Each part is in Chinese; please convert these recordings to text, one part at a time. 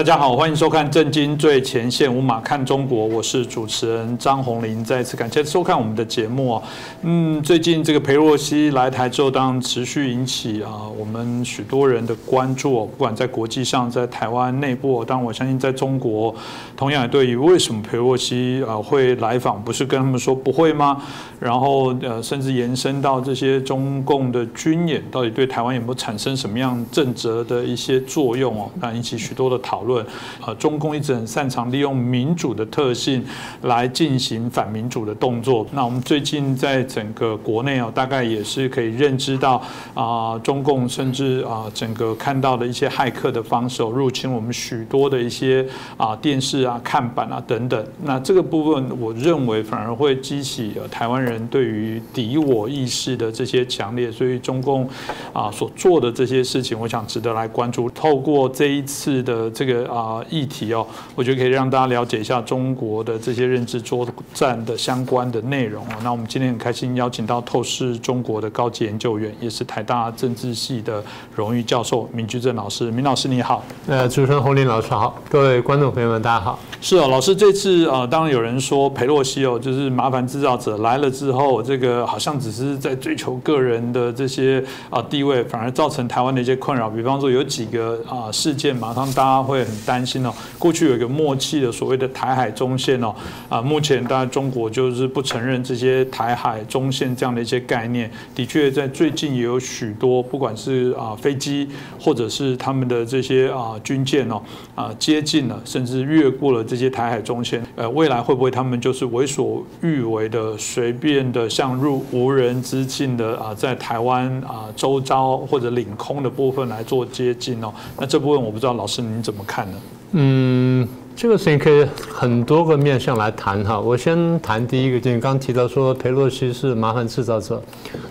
大家好，欢迎收看《震惊最前线》，无马看中国，我是主持人张宏林。再次感谢收看我们的节目哦。嗯，最近这个裴洛西来台之后，当然持续引起啊我们许多人的关注，不管在国际上，在台湾内部，当然我相信在中国，同样也对于为什么裴洛西啊会来访，不是跟他们说不会吗？然后呃，甚至延伸到这些中共的军演，到底对台湾有没有产生什么样正则的一些作用哦？那引起许多的讨论。呃，中共一直很擅长利用民主的特性来进行反民主的动作。那我们最近在整个国内哦，大概也是可以认知到啊，中共甚至啊，整个看到的一些骇客的方式入侵我们许多的一些啊电视啊、看板啊等等。那这个部分，我认为反而会激起台湾。人对于敌我意识的这些强烈，所以中共啊所做的这些事情，我想值得来关注。透过这一次的这个啊议题哦，我觉得可以让大家了解一下中国的这些认知作战的相关的内容哦。那我们今天很开心邀请到透视中国的高级研究员，也是台大政治系的荣誉教授闵居正老师。闵老师你好，呃，主持人洪林老师好，各位观众朋友们大家好。是哦，老师这次啊，当然有人说裴洛西哦，就是麻烦制造者来了。之后，这个好像只是在追求个人的这些啊地位，反而造成台湾的一些困扰。比方说，有几个啊事件，马上大家会很担心哦。过去有一个默契的所谓的台海中线哦，啊，目前当然中国就是不承认这些台海中线这样的一些概念。的确，在最近也有许多，不管是啊飞机或者是他们的这些啊军舰哦，啊接近了，甚至越过了这些台海中线。呃，未来会不会他们就是为所欲为的随便？的像入无人之境的啊，在台湾啊周遭或者领空的部分来做接近哦。那这部分我不知道老师您怎么看呢？嗯，这个事情可以很多个面向来谈哈。我先谈第一个，就你刚提到说佩洛西是麻烦制造者，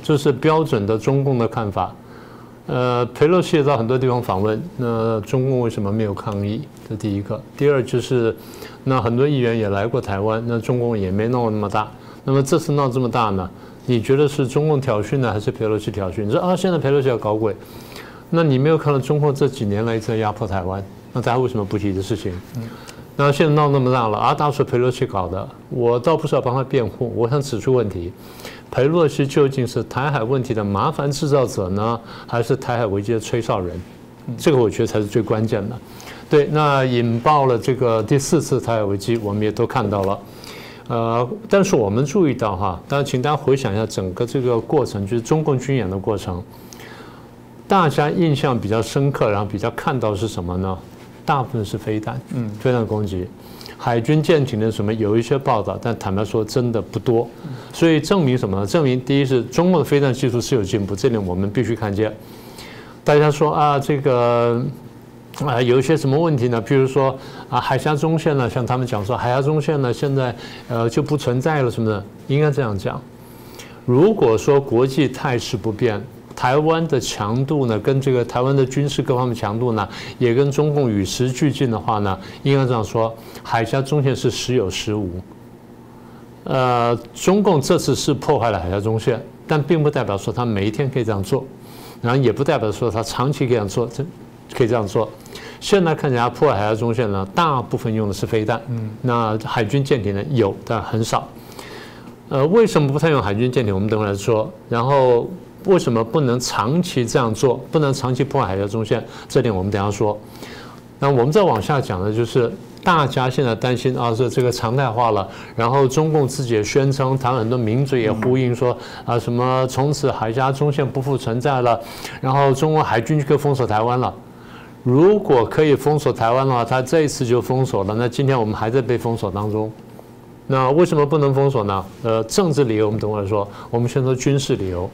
这是标准的中共的看法。呃，佩洛西也到很多地方访问，那中共为什么没有抗议？这第一个。第二就是，那很多议员也来过台湾，那中共也没闹那么大。那么这次闹这么大呢？你觉得是中共挑衅呢，还是佩洛西挑衅？你说啊，现在佩洛西要搞鬼，那你没有看到中共这几年来一直在压迫台湾？那大家为什么不提这事情？那现在闹那么大了啊，大是佩洛西搞的，我倒不是要帮他辩护，我想指出问题：佩洛西究竟是台海问题的麻烦制造者呢，还是台海危机的吹哨人？这个我觉得才是最关键的。对，那引爆了这个第四次台海危机，我们也都看到了。呃，但是我们注意到哈，但是，请大家回想一下整个这个过程，就是中共军演的过程，大家印象比较深刻，然后比较看到是什么呢？大部分是飞弹，嗯，飞弹攻击，海军舰艇的什么有一些报道，但坦白说真的不多，所以证明什么呢？证明第一是中共的飞弹技术是有进步，这点我们必须看见。大家说啊，这个。啊，有一些什么问题呢？比如说啊，海峡中线呢，像他们讲说，海峡中线呢，现在呃就不存在了什么的，应该这样讲。如果说国际态势不变，台湾的强度呢，跟这个台湾的军事各方面强度呢，也跟中共与时俱进的话呢，应该这样说，海峡中线是时有时无。呃，中共这次是破坏了海峡中线，但并不代表说他每一天可以这样做，然后也不代表说他长期可以这样做，这可以这样做。现在看起来破坏海峡中线呢，大部分用的是飞弹。嗯，那海军舰艇呢有，但很少。呃，为什么不太用海军舰艇？我们等会来说。然后为什么不能长期这样做？不能长期破坏海峡中线？这点我们等下说。那我们再往下讲的就是，大家现在担心啊，是这个常态化了。然后中共自己也宣称，台湾很多名嘴也呼应说啊，什么从此海峡中线不复存在了，然后中国海军就可以封锁台湾了。如果可以封锁台湾的话，他这一次就封锁了。那今天我们还在被封锁当中。那为什么不能封锁呢？呃，政治理由我们等会儿说。我们先说军事理由。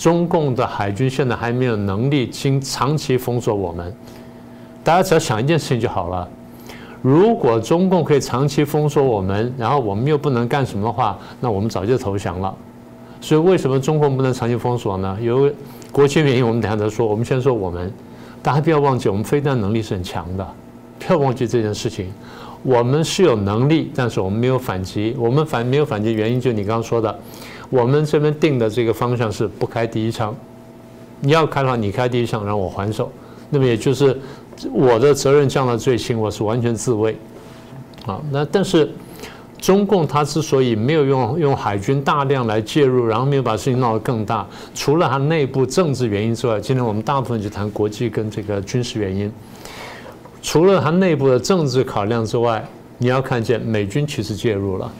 中共的海军现在还没有能力经长期封锁我们。大家只要想一件事情就好了。如果中共可以长期封锁我们，然后我们又不能干什么的话，那我们早就投降了。所以为什么中共不能长期封锁呢？有国情原因，我们等下再说。我们先说我们。大家不要忘记，我们飞弹能力是很强的，不要忘记这件事情。我们是有能力，但是我们没有反击。我们反没有反击原因，就你刚刚说的，我们这边定的这个方向是不开第一枪。你要开的话，你开第一枪，让我还手。那么也就是我的责任降到最轻，我是完全自卫。啊，那但是中共他之所以没有用用海军大量来介入，然后没有把事情闹得更大，除了他内部政治原因之外，今天我们大部分就谈国际跟这个军事原因。除了他内部的政治考量之外，你要看见美军其实介入了。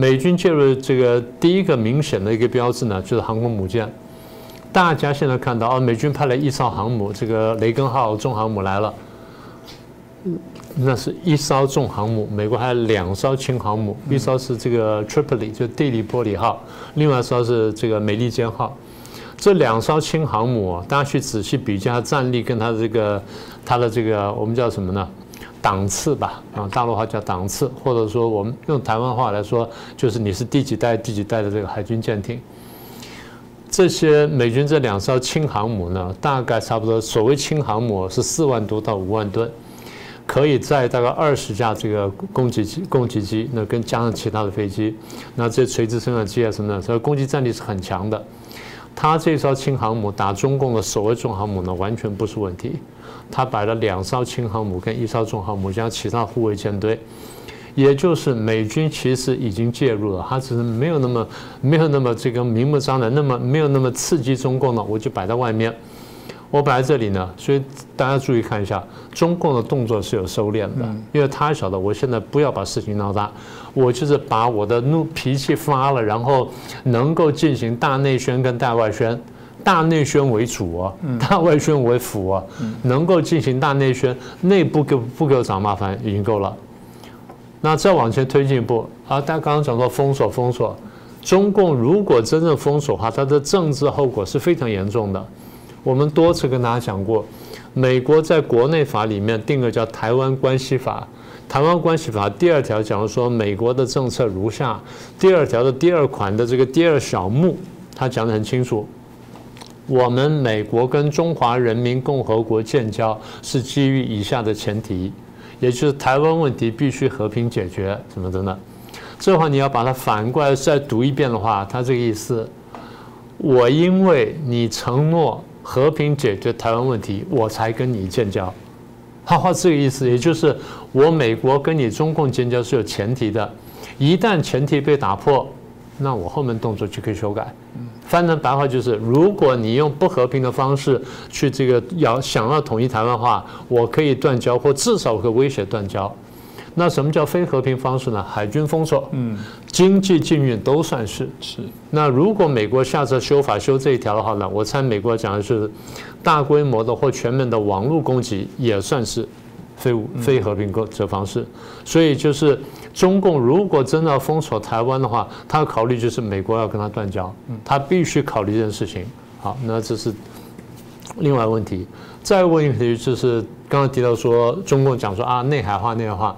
美军介入这个第一个明显的一个标志呢，就是航空母舰。大家现在看到哦，美军派了一艘航母，这个雷根号重航母来了。那是一艘重航母，美国还有两艘轻航母，一艘是这个 Tripoli，就地利波里号，另外一艘是这个美利坚号。这两艘轻航母，啊大家去仔细比较战力跟它的这个它的这个我们叫什么呢？档次吧，啊，大陆话叫档次，或者说我们用台湾话来说，就是你是第几代第几代的这个海军舰艇。这些美军这两艘轻航母呢，大概差不多，所谓轻航母是四万多到五万吨。可以载大概二十架这个攻击机，攻击机那跟加上其他的飞机，那这垂直升降机啊什么的，所以攻击战力是很强的。它这艘轻航母打中共的所谓重航母呢，完全不是问题。它摆了两艘轻航母跟一艘重航母，加其他护卫舰队，也就是美军其实已经介入了，他只是没有那么没有那么这个明目张胆，那么没有那么刺激中共呢，我就摆在外面。我摆在这里呢，所以大家注意看一下，中共的动作是有收敛的，因为他晓得我现在不要把事情闹大，我就是把我的怒脾气发了，然后能够进行大内宣跟大外宣，大内宣为主啊，大外宣为辅啊，能够进行大内宣，内部给不给我找麻烦已经够了。那再往前推进一步啊，大家刚刚讲到封锁封锁，中共如果真正封锁的话，它的政治后果是非常严重的。我们多次跟大家讲过，美国在国内法里面定个叫《台湾关系法》，《台湾关系法》第二条讲说，美国的政策如下。第二条的第二款的这个第二小目，他讲得很清楚，我们美国跟中华人民共和国建交是基于以下的前提，也就是台湾问题必须和平解决，什么的呢？这话你要把它反过来再读一遍的话，他这个意思，我因为你承诺。和平解决台湾问题，我才跟你建交。他话这个意思，也就是我美国跟你中共建交是有前提的，一旦前提被打破，那我后面动作就可以修改。翻成白话就是，如果你用不和平的方式去这个要想要统一台湾的话，我可以断交，或至少可以威胁断交。那什么叫非和平方式呢？海军封锁，嗯，经济禁运都算是是。那如果美国下次修法修这一条的话呢？我猜美国讲的是大规模的或全面的网络攻击也算是非非和平这方式。所以就是中共如果真的要封锁台湾的话，他考虑就是美国要跟他断交，他必须考虑这件事情。好，那这是另外问题。再问一个问题就是刚刚提到说中共讲说啊内海化内海化。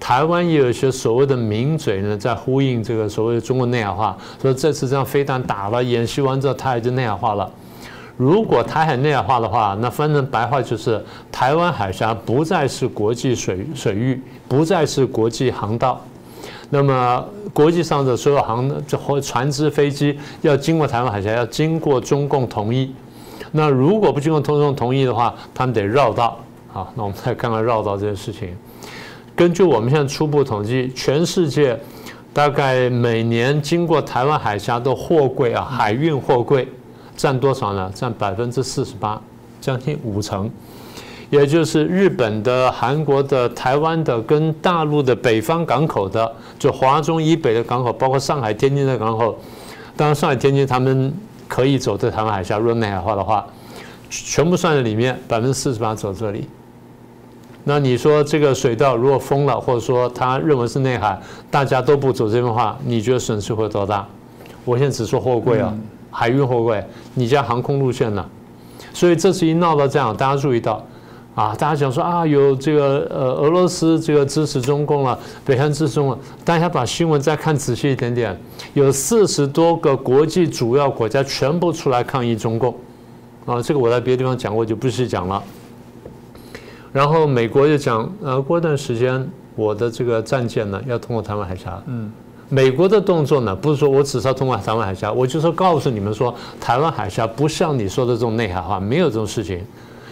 台湾也有一些所谓的名嘴呢，在呼应这个所谓的中国内海化，说这次这样飞弹打了，演习完之后，台海就内海化了。如果台海内海化的话，那翻成白话就是台湾海峡不再是国际水水域，不再是国际航道。那么国际上的所有航这或船只、飞机要经过台湾海峡，要经过中共同意。那如果不经过中共同意的话，他们得绕道。好，那我们再看看绕道这件事情。根据我们现在初步统计，全世界大概每年经过台湾海峡的货柜啊，海运货柜占多少呢？占百分之四十八，将近五成。也就是日本的、韩国的、台湾的跟大陆的北方港口的，就华中以北的港口，包括上海、天津的港口。当然，上海、天津他们可以走在台湾海峡，如果内海化的话，全部算在里面，百分之四十八走这里。那你说这个水道如果封了，或者说他认为是内海，大家都不走这边的话，你觉得损失会多大？我现在只说货柜啊，海运货柜，你家航空路线呢？所以这次一闹到这样，大家注意到，啊，大家讲说啊，有这个呃俄罗斯这个支持中共了，北韩支持中共，大家把新闻再看仔细一点点，有四十多个国际主要国家全部出来抗议中共，啊，这个我在别的地方讲过，就不细讲了。然后美国就讲，呃，过一段时间我的这个战舰呢要通过台湾海峡。嗯，美国的动作呢不是说我只是要通过台湾海峡，我就说告诉你们说台湾海峡不像你说的这种内海化，没有这种事情。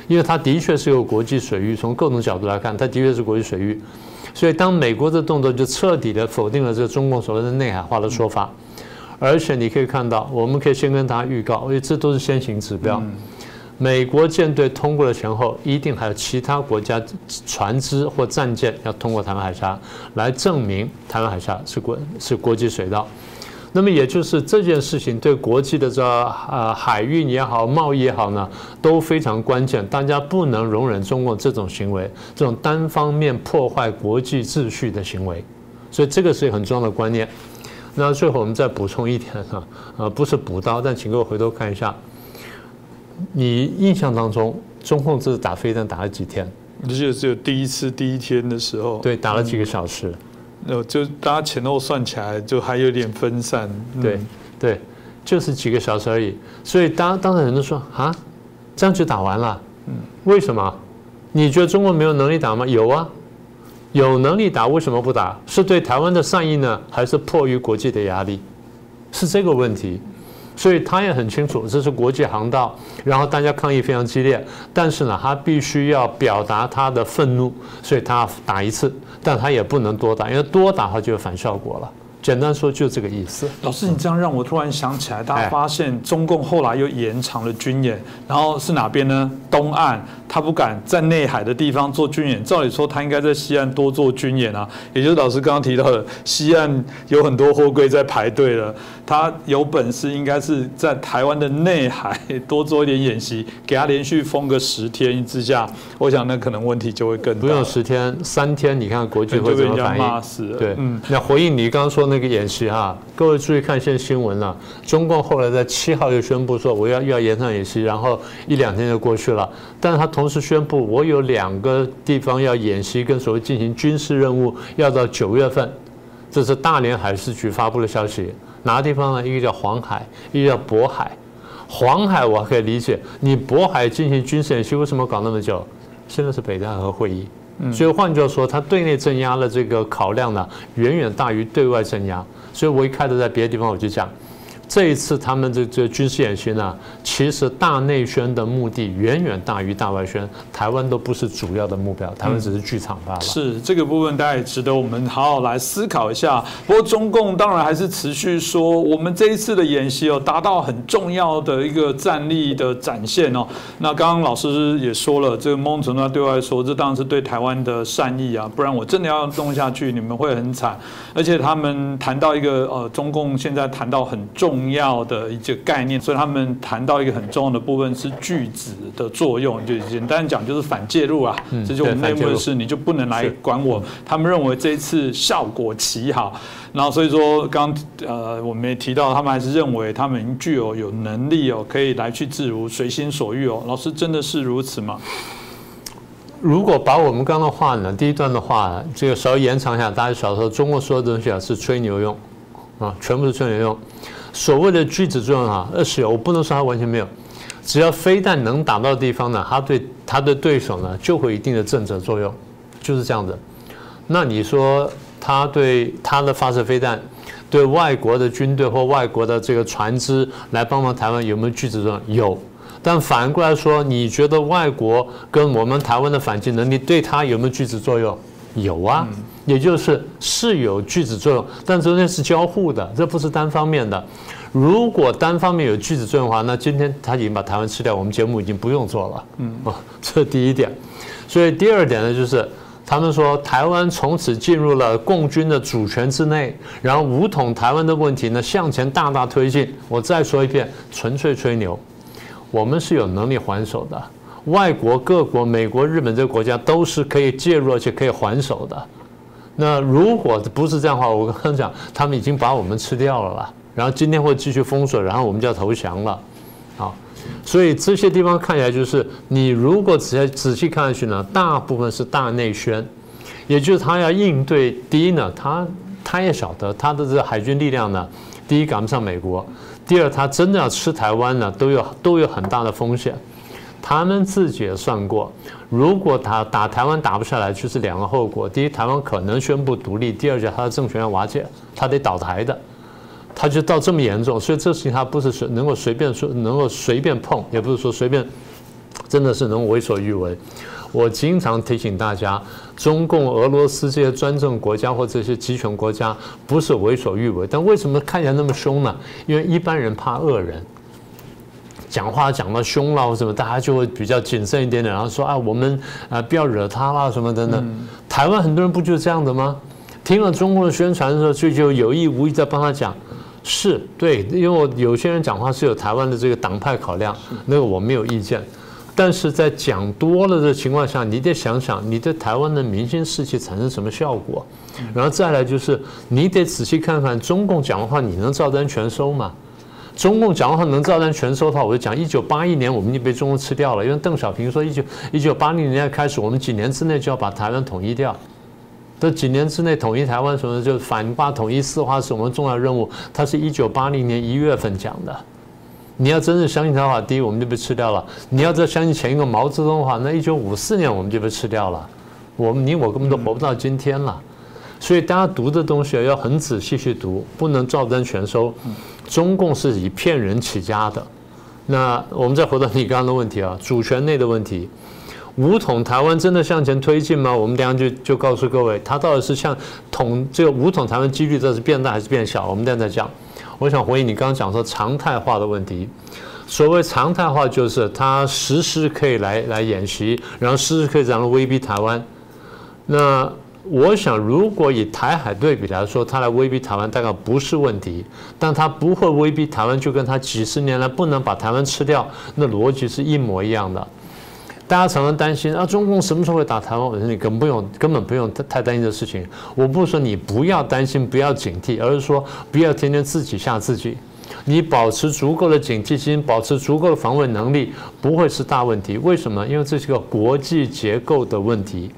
因为它的确是有国际水域，从各种角度来看，它的确是国际水域。所以，当美国的动作就彻底的否定了这个中共所谓的内海化的说法，而且你可以看到，我们可以先跟大家预告，因为这都是先行指标。美国舰队通过了前后，一定还有其他国家船只或战舰要通过台湾海峡，来证明台湾海峡是国是国际水道。那么也就是这件事情对国际的这呃海运也好，贸易也好呢，都非常关键。大家不能容忍中共这种行为，这种单方面破坏国际秩序的行为。所以这个是很重要的观念。那最后我们再补充一点哈，呃，不是补刀，但请各位回头看一下，你印象当中中共这次打飞弹打了几天？你记得只有第一次第一天的时候？对，打了几个小时。那就大家前后算起来，就还有点分散。对，对，就是几个小时而已。所以当当然人都说啊，这样就打完了。嗯，为什么？你觉得中国没有能力打吗？有啊，有能力打，为什么不打？是对台湾的善意呢，还是迫于国际的压力？是这个问题。所以他也很清楚，这是国际航道，然后大家抗议非常激烈，但是呢，他必须要表达他的愤怒，所以他打一次，但他也不能多打，因为多打他就有反效果了。简单说就这个意思。老师，你这样让我突然想起来，大家发现中共后来又延长了军演，然后是哪边呢？东岸。他不敢在内海的地方做军演，照理说他应该在西岸多做军演啊。也就是老师刚刚提到的，西岸有很多货柜在排队了，他有本事应该是在台湾的内海多做一点演习，给他连续封个十天之下，我想那可能问题就会更大。不用十天，三天，你看国际会怎么反应？对，嗯，那回应你刚刚说那个演习哈，各位注意看现在新闻了，中共后来在七号又宣布说我要又要延长演习，然后一两天就过去了，但是他同同时宣布，我有两个地方要演习，跟所谓进行军事任务，要到九月份。这是大连海事局发布的消息。哪个地方呢？一个叫黄海，一个叫渤海。黄海我还可以理解，你渤海进行军事演习，为什么搞那么久？现在是北戴河会议，所以换句话说，他对内镇压的这个考量呢，远远大于对外镇压。所以我一开始在别的地方我就讲。这一次他们这这军事演习呢，其实大内宣的目的远远大于大外宣，台湾都不是主要的目标，台湾只是剧场罢了。是这个部分，大家也值得我们好好来思考一下。不过中共当然还是持续说，我们这一次的演习哦，达到很重要的一个战力的展现哦。那刚刚老师也说了，这个蒙城呢对外说，这当然是对台湾的善意啊，不然我真的要弄下去，你们会很惨。而且他们谈到一个呃，中共现在谈到很重。重要的一个概念，所以他们谈到一个很重要的部分是句子的作用，就简单讲就是反介入啊，这就我们内部的事，你就不能来管我。他们认为这一次效果奇好，然后所以说刚呃我们也提到，他们还是认为他们具有有能力哦，可以来去自如，随心所欲哦。老师真的是如此吗？如果把我们刚刚的话呢，第一段的话，这个稍微延长一下，大家小时候中国所有东西啊是吹牛用啊，全部是吹牛用。所谓的句子作用啊，是有，我不能说它完全没有。只要飞弹能打到地方呢，它对它的对手呢就会一定的震慑作用，就是这样子。那你说它对它的发射飞弹，对外国的军队或外国的这个船只来帮忙台湾有没有句子作用？有。但反过来说，你觉得外国跟我们台湾的反击能力对它有没有句子作用？有啊。也就是是有句子作用，但中间是交互的，这不是单方面的。如果单方面有句子作用的话，那今天他已经把台湾吃掉，我们节目已经不用做了。嗯，啊，这第一点。所以第二点呢，就是他们说台湾从此进入了共军的主权之内，然后武统台湾的问题呢向前大大推进。我再说一遍，纯粹吹牛。我们是有能力还手的，外国各国，美国、日本这个国家都是可以介入而且可以还手的。那如果不是这样的话，我刚刚讲，他们已经把我们吃掉了啦。然后今天会继续封锁，然后我们就要投降了，好，所以这些地方看起来就是，你如果仔细仔细看下去呢，大部分是大内宣，也就是他要应对第一呢，他他也晓得他的这个海军力量呢，第一赶不上美国，第二他真的要吃台湾呢，都有都有很大的风险。他们自己也算过，如果他打台湾打不下来，就是两个后果：第一，台湾可能宣布独立；第二，就他的政权要瓦解，他得倒台的。他就到这么严重，所以这事情他不是随能够随便说，能够随便碰，也不是说随便真的是能为所欲为。我经常提醒大家，中共、俄罗斯这些专政国家或这些集权国家不是为所欲为，但为什么看起来那么凶呢？因为一般人怕恶人，讲话讲到凶了或什么，大家就会比较谨慎一点点，然后说啊，我们啊不要惹他啦什么等等。台湾很多人不就是这样的吗？听了中共的宣传的时候，就就有意无意在帮他讲，是对，因为我有些人讲话是有台湾的这个党派考量，那个我没有意见。但是在讲多了的情况下，你得想想你对台湾的民心士气产生什么效果，然后再来就是你得仔细看看中共讲的话，你能照单全收吗？中共讲的话能照单全收的话，我就讲一九八一年我们就被中共吃掉了，因为邓小平说一九一九八零年开始，我们几年之内就要把台湾统一掉，这几年之内统一台湾什么的，就反霸统一四化是我们重要任务，他是一九八零年一月份讲的。你要真正相信他的话，第一我们就被吃掉了。你要再相信前一个毛泽东的话，那一九五四年我们就被吃掉了。我们你我根本都活不到今天了。所以大家读的东西要很仔细去读，不能照单全收。中共是以骗人起家的。那我们再回到你刚刚的问题啊，主权内的问题，武统台湾真的向前推进吗？我们等下就就告诉各位，它到底是向统这个武统台湾几率这是变大还是变小？我们等下再讲。我想回应你刚刚讲说常态化的问题。所谓常态化，就是他时时可以来来演习，然后时时可以这样威逼台湾。那我想，如果以台海对比来说，他来威逼台湾大概不是问题，但他不会威逼台湾，就跟他几十年来不能把台湾吃掉，那逻辑是一模一样的。大家常常担心啊，中共什么时候会打台湾？我说你根本不用，根本不用太担心这事情。我不是说你不要担心，不要警惕，而是说不要天天自己吓自己。你保持足够的警惕心，保持足够的防卫能力，不会是大问题。为什么？因为这是个国际结构的问题。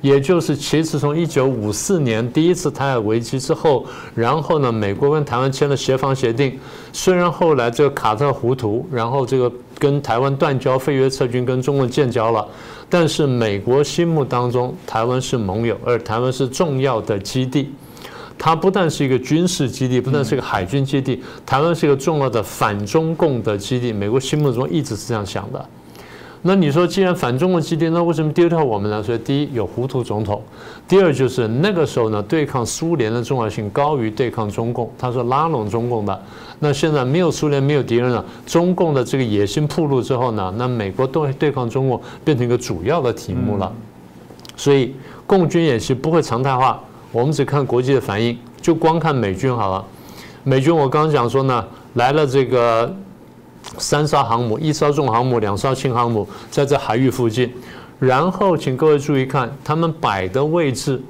也就是其实从一九五四年第一次台海危机之后，然后呢，美国跟台湾签了协防协定。虽然后来这个卡特糊涂，然后这个跟台湾断交、废约撤军，跟中国建交了，但是美国心目当中，台湾是盟友，而台湾是重要的基地。它不但是一个军事基地，不但是一个海军基地，台湾是一个重要的反中共的基地。美国心目中一直是这样想的。那你说，既然反中国基地，那为什么丢掉我们呢？所以，第一有糊涂总统，第二就是那个时候呢，对抗苏联的重要性高于对抗中共，他是拉拢中共的。那现在没有苏联，没有敌人了，中共的这个野心暴露之后呢，那美国对对抗中共变成一个主要的题目了。所以，共军演习不会常态化，我们只看国际的反应，就光看美军好了。美军我刚刚讲说呢，来了这个。三艘航母，一艘重航母，两艘轻航母，在这海域附近。然后，请各位注意看，他们摆的位置，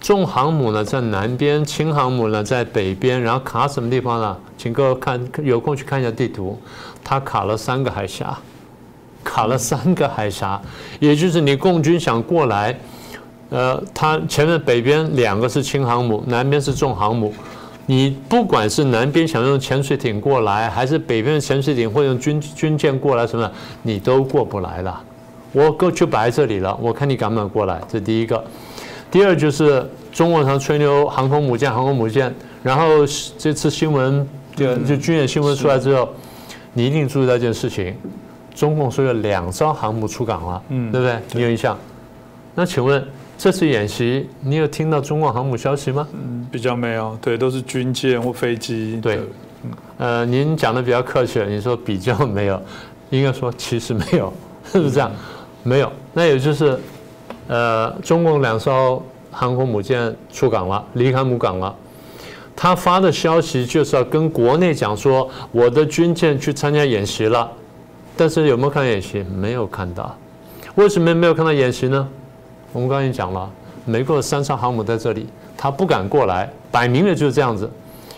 重航母呢在南边，轻航母呢在北边。然后卡什么地方呢？请各位看，有空去看一下地图，它卡了三个海峡，卡了三个海峡。也就是你共军想过来，呃，它前面北边两个是轻航母，南边是重航母。你不管是南边想用潜水艇过来，还是北边的潜水艇或用军军舰过来，什么你都过不来了。我过就摆在这里了，我看你敢不敢过来。这第一个。第二就是中国上吹牛航空母舰，航空母舰。然后这次新闻就就军演新闻出来之后，你一定注意到一件事情：中共说有两艘航母出港了，嗯，对不对？你有印象？那请问？这次演习，你有听到中共航母消息吗？嗯，比较没有，对，都是军舰或飞机。对，呃，您讲的比较客气了，你说比较没有，应该说其实没有，是不是这样？没有，那也就是，呃，中共两艘航空母舰出港了，离开母港了。他发的消息就是要跟国内讲说，我的军舰去参加演习了，但是有没有看演习？没有看到。为什么没有看到演习呢？我们刚才讲了，美国的三艘航母在这里，他不敢过来，摆明了就是这样子，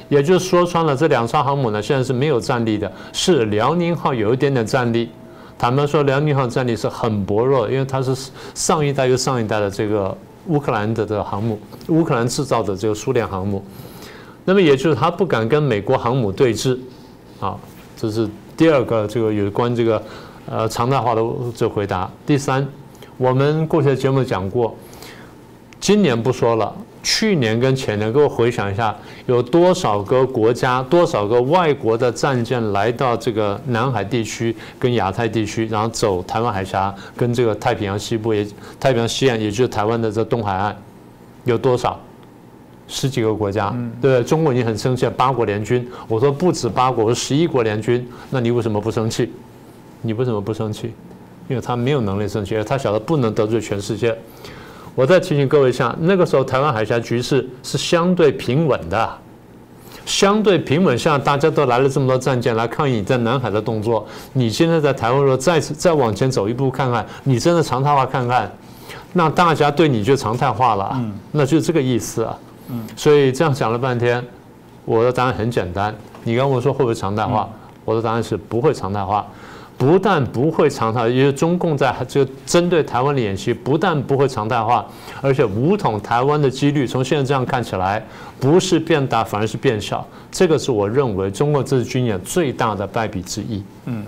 也就是说穿了，这两艘航母呢，现在是没有战力的，是辽宁号有一点点战力。坦白说，辽宁号战力是很薄弱，因为它是上一代又上一代的这个乌克兰的这个航母，乌克兰制造的这个苏联航母。那么也就是他不敢跟美国航母对峙，啊，这是第二个这个有关这个呃常态化的这回答。第三。我们过去的节目讲过，今年不说了，去年跟前年，给我回想一下，有多少个国家、多少个外国的战舰来到这个南海地区跟亚太地区，然后走台湾海峡跟这个太平洋西部也太平洋西岸，也就是台湾的这东海岸，有多少？十几个国家，对不对？中国已经很生气了，八国联军。我说不止八国，我说十一国联军。那你为什么不生气？你为什么不生气？因为他没有能力生气，他晓得不能得罪全世界。我再提醒各位一下，那个时候台湾海峡局势是相对平稳的，相对平稳下，大家都来了这么多战舰来抗议你在南海的动作。你现在在台湾说再再往前走一步看看，你真的常态化看看，那大家对你就常态化了，那就这个意思啊。所以这样讲了半天，我的答案很简单。你刚问我说会不会常态化，我的答案是不会常态化。不但不会常态，因为中共在就针对台湾的演习，不但不会常态化，而且武统台湾的几率，从现在这样看起来，不是变大，反而是变小。这个是我认为中国这次军演最大的败笔之一。嗯。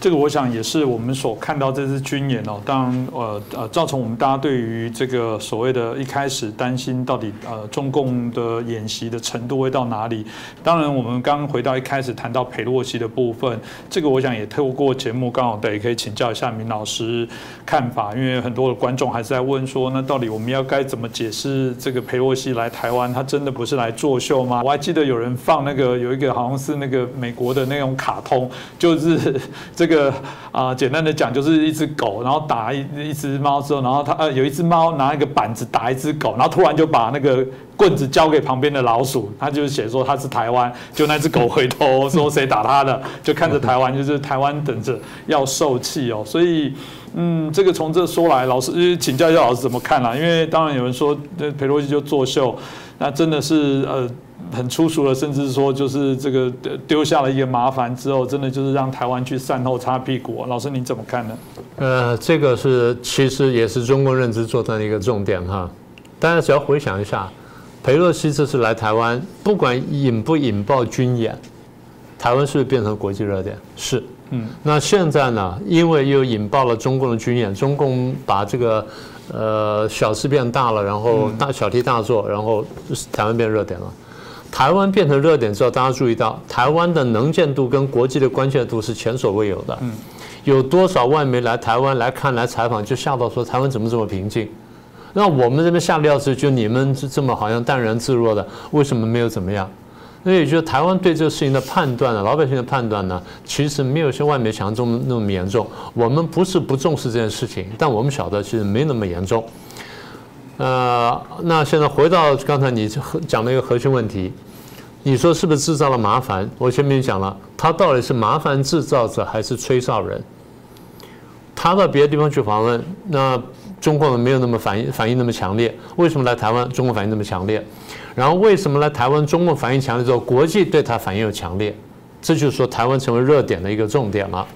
这个我想也是我们所看到这次军演哦，当然呃呃，造成我们大家对于这个所谓的一开始担心到底呃中共的演习的程度会到哪里？当然，我们刚回到一开始谈到佩洛西的部分，这个我想也透过节目刚好对可以请教一下明老师看法，因为很多的观众还是在问说，那到底我们要该怎么解释这个佩洛西来台湾？他真的不是来作秀吗？我还记得有人放那个有一个好像是那个美国的那种卡通，就是这。这个啊，简单的讲就是一只狗，然后打一一只猫之后，然后它呃有一只猫拿一个板子打一只狗，然后突然就把那个棍子交给旁边的老鼠，他就写说他是台湾，就那只狗回头说谁打他的，就看着台湾，就是台湾等着要受气哦。所以嗯，这个从这说来，老师请教一下老师怎么看啦？因为当然有人说这裴洛西就作秀，那真的是呃。很粗俗了，甚至说就是这个丢下了一个麻烦之后，真的就是让台湾去善后擦屁股。老师你怎么看呢？呃，这个是其实也是中共认知作战的一个重点哈。大家只要回想一下，裴洛西这次来台湾，不管引不引爆军演，台湾是不是变成国际热点？是。嗯。那现在呢？因为又引爆了中共的军演，中共把这个呃小事变大了，然后大小题大做，然后台湾变热点了。台湾变成热点之后，大家注意到台湾的能见度跟国际的关切度是前所未有的。嗯，有多少外媒来台湾来看来采访，就吓到说台湾怎么这么平静？那我们这边下料是，就你们这么好像淡然自若的，为什么没有怎么样？那也就是台湾对这个事情的判断呢，老百姓的判断呢，其实没有像外媒想中那么严重。我们不是不重视这件事情，但我们晓得其实没那么严重。呃，那现在回到刚才你讲的一个核心问题，你说是不是制造了麻烦？我前面讲了，他到底是麻烦制造者还是吹哨人？他到别的地方去访问，那中国人没有那么反应反应那么强烈，为什么来台湾中国反应那么强烈？然后为什么来台湾中国反应强烈之后，国际对他反应又强烈？这就是说台湾成为热点的一个重点了。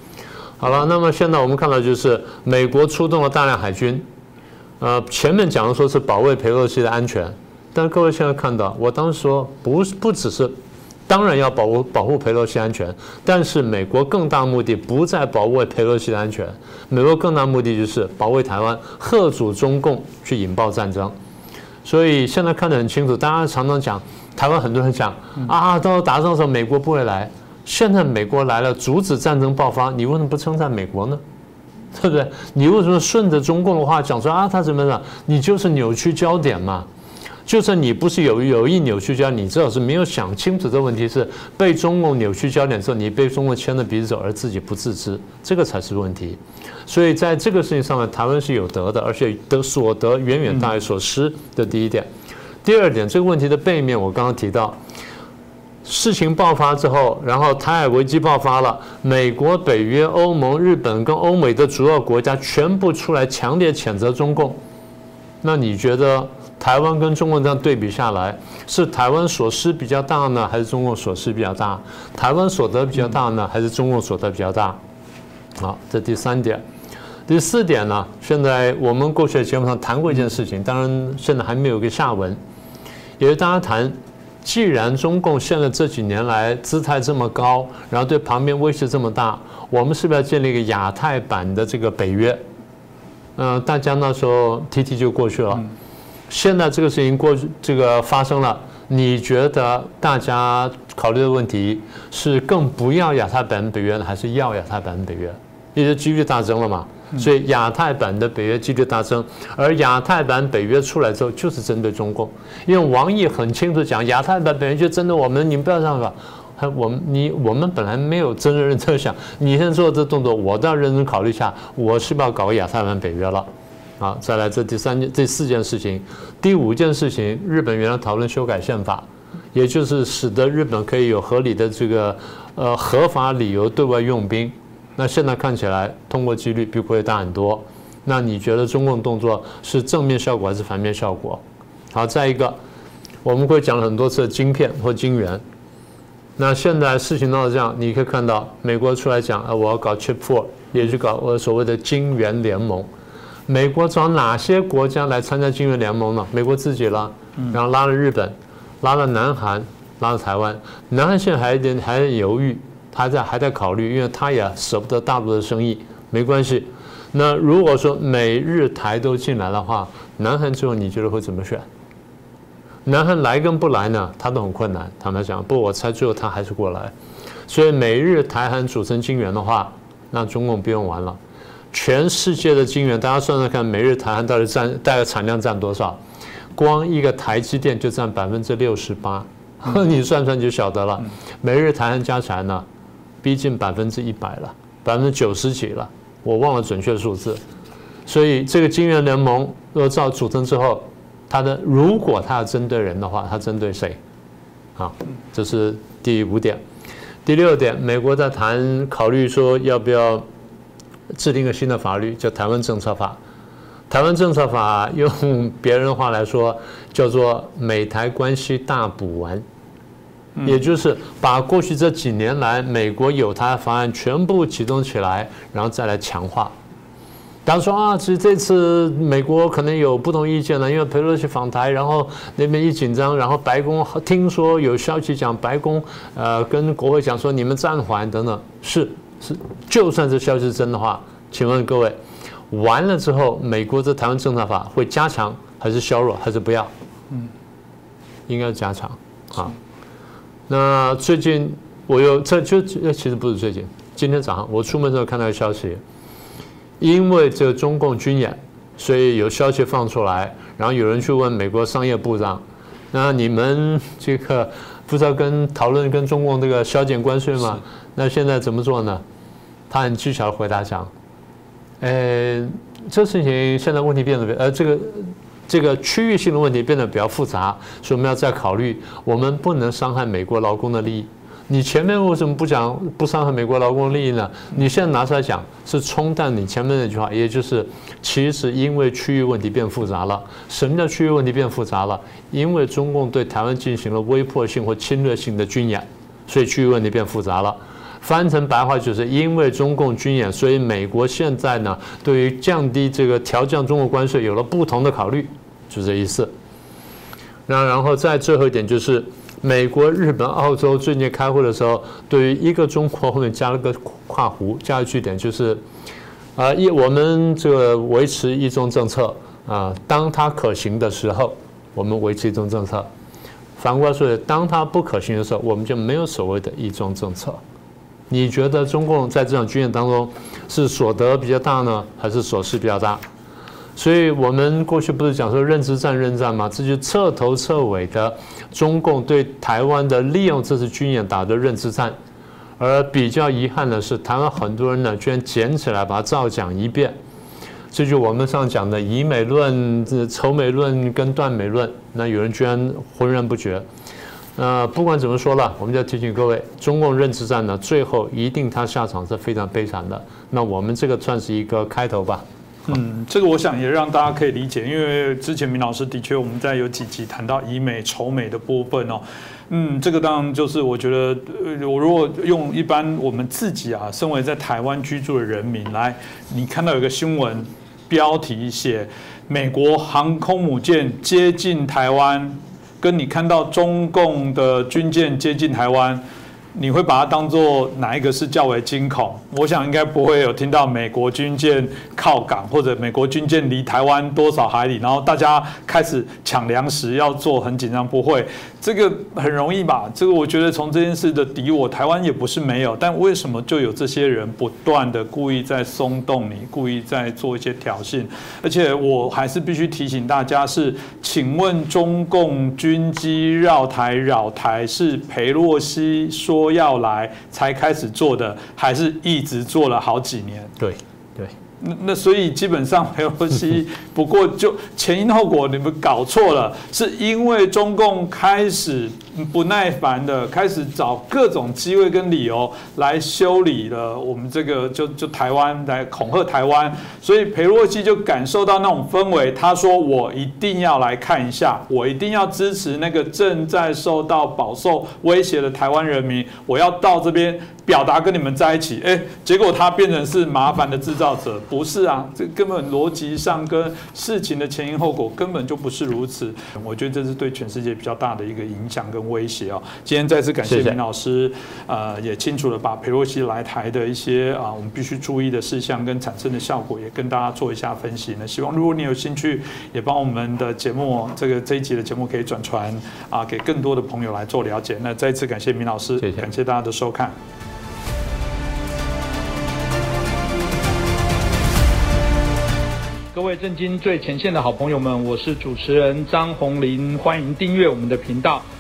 好了，那么现在我们看到就是美国出动了大量海军。呃，前面讲的说是保卫佩洛西的安全，但是各位现在看到，我当时说不是不只是，当然要保护保护佩洛西安全，但是美国更大目的不在保卫佩洛西的安全，美国更大目的就是保卫台湾，贺阻中共去引爆战争。所以现在看得很清楚，大家常常讲台湾很多人讲啊，到打仗的时候美国不会来，现在美国来了，阻止战争爆发，你为什么不称赞美国呢？对不对？你为什么顺着中共的话讲说啊？他怎么样？你就是扭曲焦点嘛？就算你不是有有意扭曲焦点，你至少是没有想清楚这问题是被中共扭曲焦点之后，你被中共牵着鼻子走，而自己不自知，这个才是问题。所以在这个事情上面，台湾是有得的，而且得所得远远大于所失的第一点。第二点，这个问题的背面，我刚刚提到。事情爆发之后，然后台海危机爆发了，美国、北约、欧盟、日本跟欧美的主要国家全部出来强烈谴责中共。那你觉得台湾跟中共这样对比下来，是台湾所失比较大呢，还是中共所失比较大？台湾所得比较大呢，还是中共所得比较大？好，这第三点。第四点呢？现在我们过去的节目上谈过一件事情，当然现在还没有个下文，也是大家谈。既然中共现在这几年来姿态这么高，然后对旁边威胁这么大，我们是不是要建立一个亚太版的这个北约？嗯，大家那时候提提就过去了。现在这个事情过这个发生了，你觉得大家考虑的问题是更不要亚太版北约呢，还是要亚太版北约？因为几率大增了嘛，所以亚太版的北约几率大增，而亚太版北约出来之后就是针对中共，因为王毅很清楚讲，亚太版北约就针对我们，你们不要上法。还我们你我们本来没有真正认真想，你现在做这动作，我倒要认真考虑一下，我是不是要搞个亚太版北约了？好，再来这第三件、这四件事情，第五件事情，日本原来讨论修改宪法，也就是使得日本可以有合理的这个呃合法理由对外用兵。那现在看起来通过几率比过去大很多。那你觉得中共动作是正面效果还是反面效果？好，再一个，我们会讲很多次晶片或晶圆。那现在事情闹成这样，你可以看到美国出来讲啊，我要搞 Chip Four，也就搞我所谓的晶圆联盟。美国找哪些国家来参加军援联盟呢？美国自己拉，然后拉了日本，拉了南韩，拉了台湾。南韩现在还有点还在犹豫，还在还在考虑，因为他也舍不得大陆的生意。没关系。那如果说美日台都进来的话，南韩最后你觉得会怎么选？南韩来跟不来呢？他都很困难。坦白讲，不，我猜最后他还是过来。所以美日台韩组成金援的话，那中共不用玩了。全世界的晶圆，大家算算看，每日台韩到底占大概产量占多少？光一个台积电就占百分之六十八，你算算就晓得了。每日台韩加起来呢，逼近百分之一百了，百分之九十几了，我忘了准确数字。所以这个晶圆联盟若照组成之后。它的如果它要针对人的话，它针对谁？啊，这是第五点。第六点，美国在谈考虑说要不要制定一个新的法律，叫《台湾政策法》。台湾政策法用别人的话来说，叫做美台关系大补完，也就是把过去这几年来美国有他的方案全部集中起来，然后再来强化。假如说啊，其实这次美国可能有不同意见了，因为佩洛西访台，然后那边一紧张，然后白宫听说有消息讲，白宫呃跟国会讲说你们暂缓等等，是是，就算这消息是真的话，请问各位，完了之后，美国的台湾政策法会加强还是削弱还是不要？嗯，应该加强啊。那最近我又这就其实不是最近，今天早上我出门时候看到消息。因为这个中共军演，所以有消息放出来，然后有人去问美国商业部长：“那你们这个不知道跟讨论跟中共这个削减关税吗？那现在怎么做呢？”他很技巧的回答讲：“呃，这事情现在问题变得呃这个这个区域性的问题变得比较复杂，所以我们要再考虑，我们不能伤害美国劳工的利益。”你前面为什么不讲不伤害美国劳工利益呢？你现在拿出来讲是冲淡你前面那句话，也就是其实因为区域问题变复杂了。什么叫区域问题变复杂了？因为中共对台湾进行了威迫性或侵略性的军演，所以区域问题变复杂了。翻成白话就是因为中共军演，所以美国现在呢对于降低这个调降中国关税有了不同的考虑，就这意思。那然后再最后一点就是。美国、日本、澳洲最近开会的时候，对于一个中国后面加了个跨弧，加了句点，就是，啊，一我们这个维持一中政策啊，当它可行的时候，我们维持一中政策；反过来说，当它不可行的时候，我们就没有所谓的一中政策。你觉得中共在这场军演当中是所得比较大呢，还是所失比较大？所以我们过去不是讲说认知战、认战吗？这就彻头彻尾的中共对台湾的利用这次军演打的认知战。而比较遗憾的是，台湾很多人呢居然捡起来把它照讲一遍。这就我们上讲的以美论、仇美论跟断美论。那有人居然浑然不觉。那不管怎么说了，我们就要提醒各位，中共认知战呢，最后一定他下场是非常悲惨的。那我们这个算是一个开头吧。嗯，这个我想也让大家可以理解，因为之前明老师的确我们在有几集谈到以美仇美的部分哦，嗯，这个当然就是我觉得，我如果用一般我们自己啊，身为在台湾居住的人民来，你看到有个新闻标题写美国航空母舰接近台湾，跟你看到中共的军舰接近台湾，你会把它当做哪一个是较为惊恐？我想应该不会有听到美国军舰靠港，或者美国军舰离台湾多少海里，然后大家开始抢粮食要做很紧张，不会。这个很容易吧？这个我觉得从这件事的敌我，台湾也不是没有，但为什么就有这些人不断的故意在松动你，故意在做一些挑衅？而且我还是必须提醒大家是，请问中共军机绕台扰台是裴洛西说要来才开始做的，还是一直做了好几年？对对。那那所以基本上没有西 不过就前因后果你们搞错了，是因为中共开始不耐烦的开始找各种机会跟理由来修理了我们这个就就台湾来恐吓台湾，所以佩洛西就感受到那种氛围，他说我一定要来看一下，我一定要支持那个正在受到饱受威胁的台湾人民，我要到这边。表达跟你们在一起，哎，结果他变成是麻烦的制造者，不是啊？这根本逻辑上跟事情的前因后果根本就不是如此。我觉得这是对全世界比较大的一个影响跟威胁啊。今天再次感谢林老师，呃，也清楚的把佩洛西来台的一些啊，我们必须注意的事项跟产生的效果，也跟大家做一下分析。那希望如果你有兴趣，也帮我们的节目这个这一集的节目可以转传啊，给更多的朋友来做了解。那再一次感谢明老师，感谢大家的收看。各位震惊最前线的好朋友们，我是主持人张宏林，欢迎订阅我们的频道，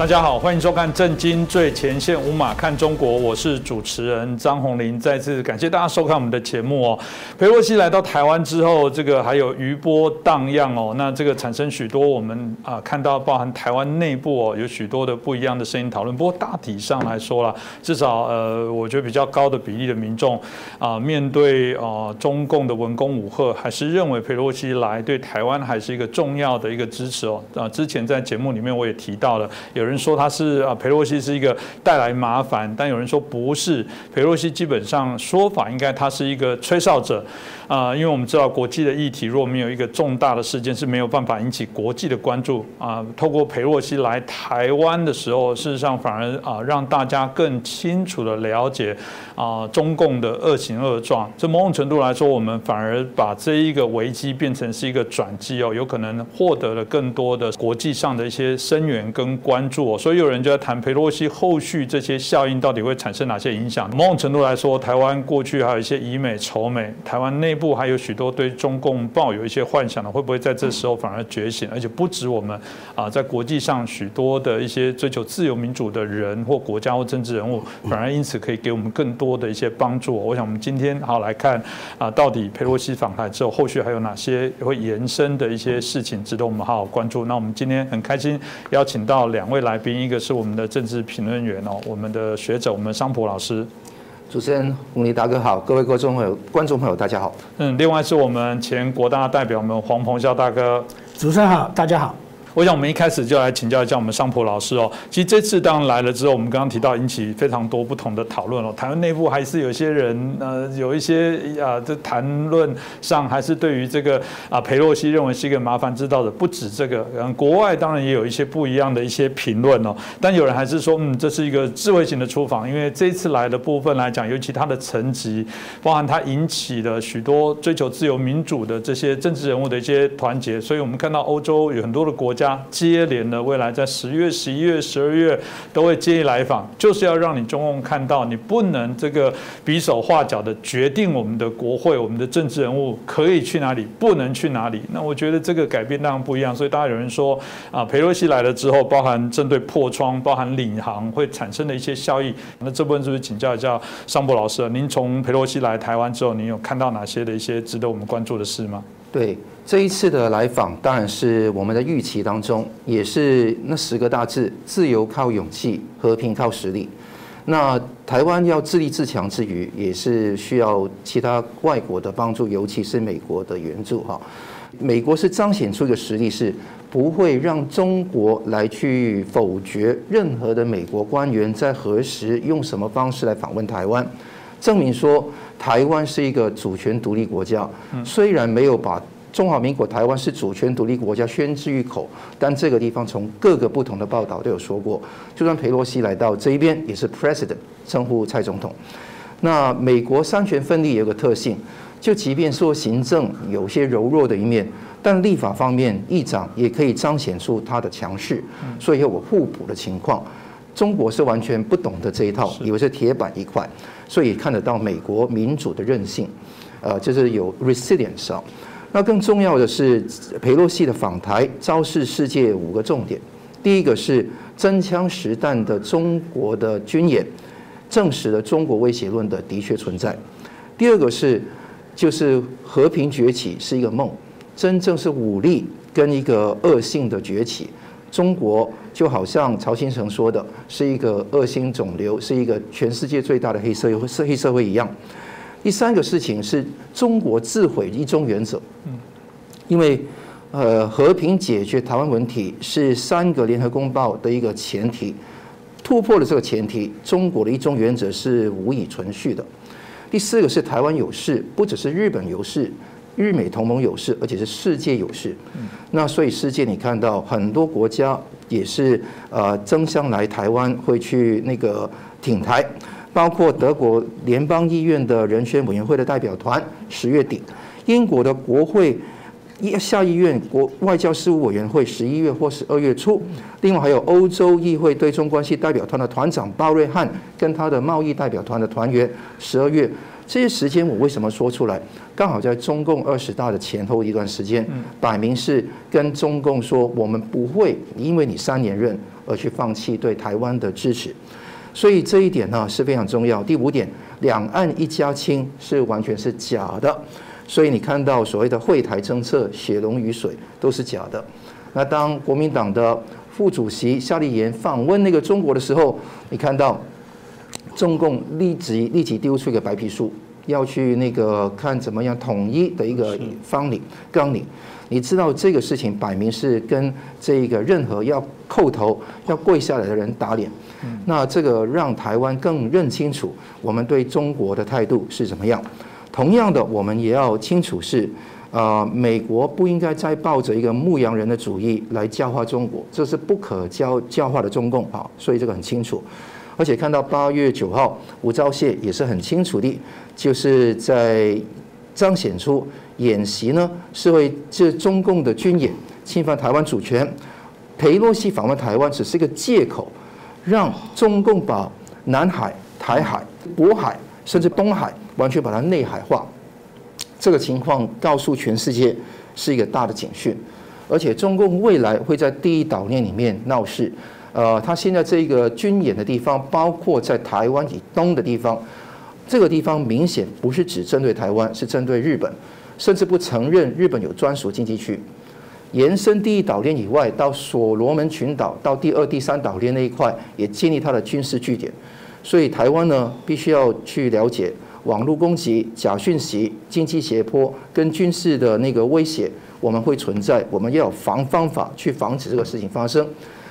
大家好，欢迎收看《震惊最前线》，五马看中国，我是主持人张宏林。再次感谢大家收看我们的节目哦。裴洛西来到台湾之后，这个还有余波荡漾哦，那这个产生许多我们啊看到包含台湾内部哦有许多的不一样的声音讨论。不过大体上来说啦，至少呃我觉得比较高的比例的民众啊面对啊中共的文攻武赫，还是认为裴洛西来对台湾还是一个重要的一个支持哦。啊，之前在节目里面我也提到了，有有人说他是啊，佩洛西是一个带来麻烦，但有人说不是，佩洛西基本上说法应该他是一个吹哨者。啊，因为我们知道国际的议题，如果没有一个重大的事件，是没有办法引起国际的关注啊。透过裴洛西来台湾的时候，事实上反而啊，让大家更清楚的了解啊，中共的恶行恶状。这某种程度来说，我们反而把这一个危机变成是一个转机哦，有可能获得了更多的国际上的一些声援跟关注。所以有人就在谈佩洛西后续这些效应到底会产生哪些影响。某种程度来说，台湾过去还有一些以美仇美，台湾内。部还有许多对中共抱有一些幻想的，会不会在这时候反而觉醒？而且不止我们啊，在国际上许多的一些追求自由民主的人或国家或政治人物，反而因此可以给我们更多的一些帮助。我想我们今天好来看啊，到底佩洛西访台之后，后续还有哪些会延伸的一些事情值得我们好好关注？那我们今天很开心邀请到两位来宾，一个是我们的政治评论员哦，我们的学者，我们商普老师。主持人洪尼大哥好，各位观众朋友、观众朋友大家好。嗯，另外是我们前国大代表，我们黄鹏霄大哥。主持人好，大家好。我想我们一开始就来请教一下我们上普老师哦。其实这次当然来了之后，我们刚刚提到引起非常多不同的讨论哦。台湾内部还是有些人呃，有一些啊，这谈论上还是对于这个啊，裴洛西认为是一个麻烦制造的，不止这个，嗯，国外当然也有一些不一样的一些评论哦。但有人还是说，嗯，这是一个智慧型的出访，因为这次来的部分来讲，尤其他的层级，包含他引起了许多追求自由民主的这些政治人物的一些团结，所以我们看到欧洲有很多的国家。家接连的未来在十月、十一月、十二月都会接力来访，就是要让你中共看到，你不能这个比手画脚的决定我们的国会、我们的政治人物可以去哪里，不能去哪里。那我觉得这个改变当然不一样。所以大家有人说啊，佩洛西来了之后，包含针对破窗、包含领航会产生的一些效益。那这部分是不是请教一下尚博老师？您从佩洛西来台湾之后，您有看到哪些的一些值得我们关注的事吗？对。这一次的来访当然是我们的预期当中，也是那十个大字：自由靠勇气，和平靠实力。那台湾要自立自强之余，也是需要其他外国的帮助，尤其是美国的援助。哈，美国是彰显出一个实力，是不会让中国来去否决任何的美国官员在何时用什么方式来访问台湾。证明说台湾是一个主权独立国家。虽然没有把中华民国台湾是主权独立国家宣之于口，但这个地方从各个不同的报道都有说过，就算佩洛西来到这一边，也是 President 称呼蔡总统。那美国三权分立有个特性，就即便说行政有些柔弱的一面，但立法方面议长也可以彰显出他的强势，所以有互补的情况。中国是完全不懂得这一套，以为是铁板一块，所以看得到美国民主的韧性，呃，就是有 resilience 啊。那更重要的是，佩洛西的访台昭示世界五个重点。第一个是真枪实弹的中国的军演，证实了中国威胁论的的确存在。第二个是，就是和平崛起是一个梦，真正是武力跟一个恶性的崛起。中国就好像曹新成说的，是一个恶性肿瘤，是一个全世界最大的黑社会，黑社会一样。第三个事情是中国自毁一中原则，因为呃和平解决台湾问题是三个联合公报的一个前提，突破了这个前提，中国的一中原则是无以存续的。第四个是台湾有事，不只是日本有事，日美同盟有事，而且是世界有事。那所以世界你看到很多国家也是呃争相来台湾，会去那个挺台。包括德国联邦议院的人权委员会的代表团，十月底；英国的国会下议院国外交事务委员会，十一月或十二月初。另外还有欧洲议会对中关系代表团的团长鲍瑞汉，跟他的贸易代表团的团员，十二月。这些时间我为什么说出来？刚好在中共二十大的前后一段时间，摆明是跟中共说，我们不会因为你三连任而去放弃对台湾的支持。所以这一点呢是非常重要。第五点，两岸一家亲是完全是假的。所以你看到所谓的会台政策血浓于水都是假的。那当国民党的副主席夏立言访问那个中国的时候，你看到中共立即立即丢出一个白皮书，要去那个看怎么样统一的一个方领纲领。你知道这个事情摆明是跟这个任何要叩头要跪下来的人打脸。那这个让台湾更认清楚我们对中国的态度是怎么样。同样的，我们也要清楚是，呃，美国不应该再抱着一个牧羊人的主义来教化中国，这是不可教教化的中共啊。所以这个很清楚。而且看到八月九号吴钊燮也是很清楚的，就是在彰显出演习呢是为这中共的军演侵犯台湾主权，裴洛西访问台湾只是一个借口。让中共把南海、台海、渤海甚至东海完全把它内海化，这个情况告诉全世界是一个大的警讯，而且中共未来会在第一岛链里面闹事。呃，他现在这个军演的地方，包括在台湾以东的地方，这个地方明显不是只针对台湾，是针对日本，甚至不承认日本有专属经济区。延伸第一岛链以外，到所罗门群岛，到第二、第三岛链那一块，也建立它的军事据点。所以台湾呢，必须要去了解网络攻击、假讯息、经济胁迫跟军事的那个威胁，我们会存在，我们要防方法去防止这个事情发生。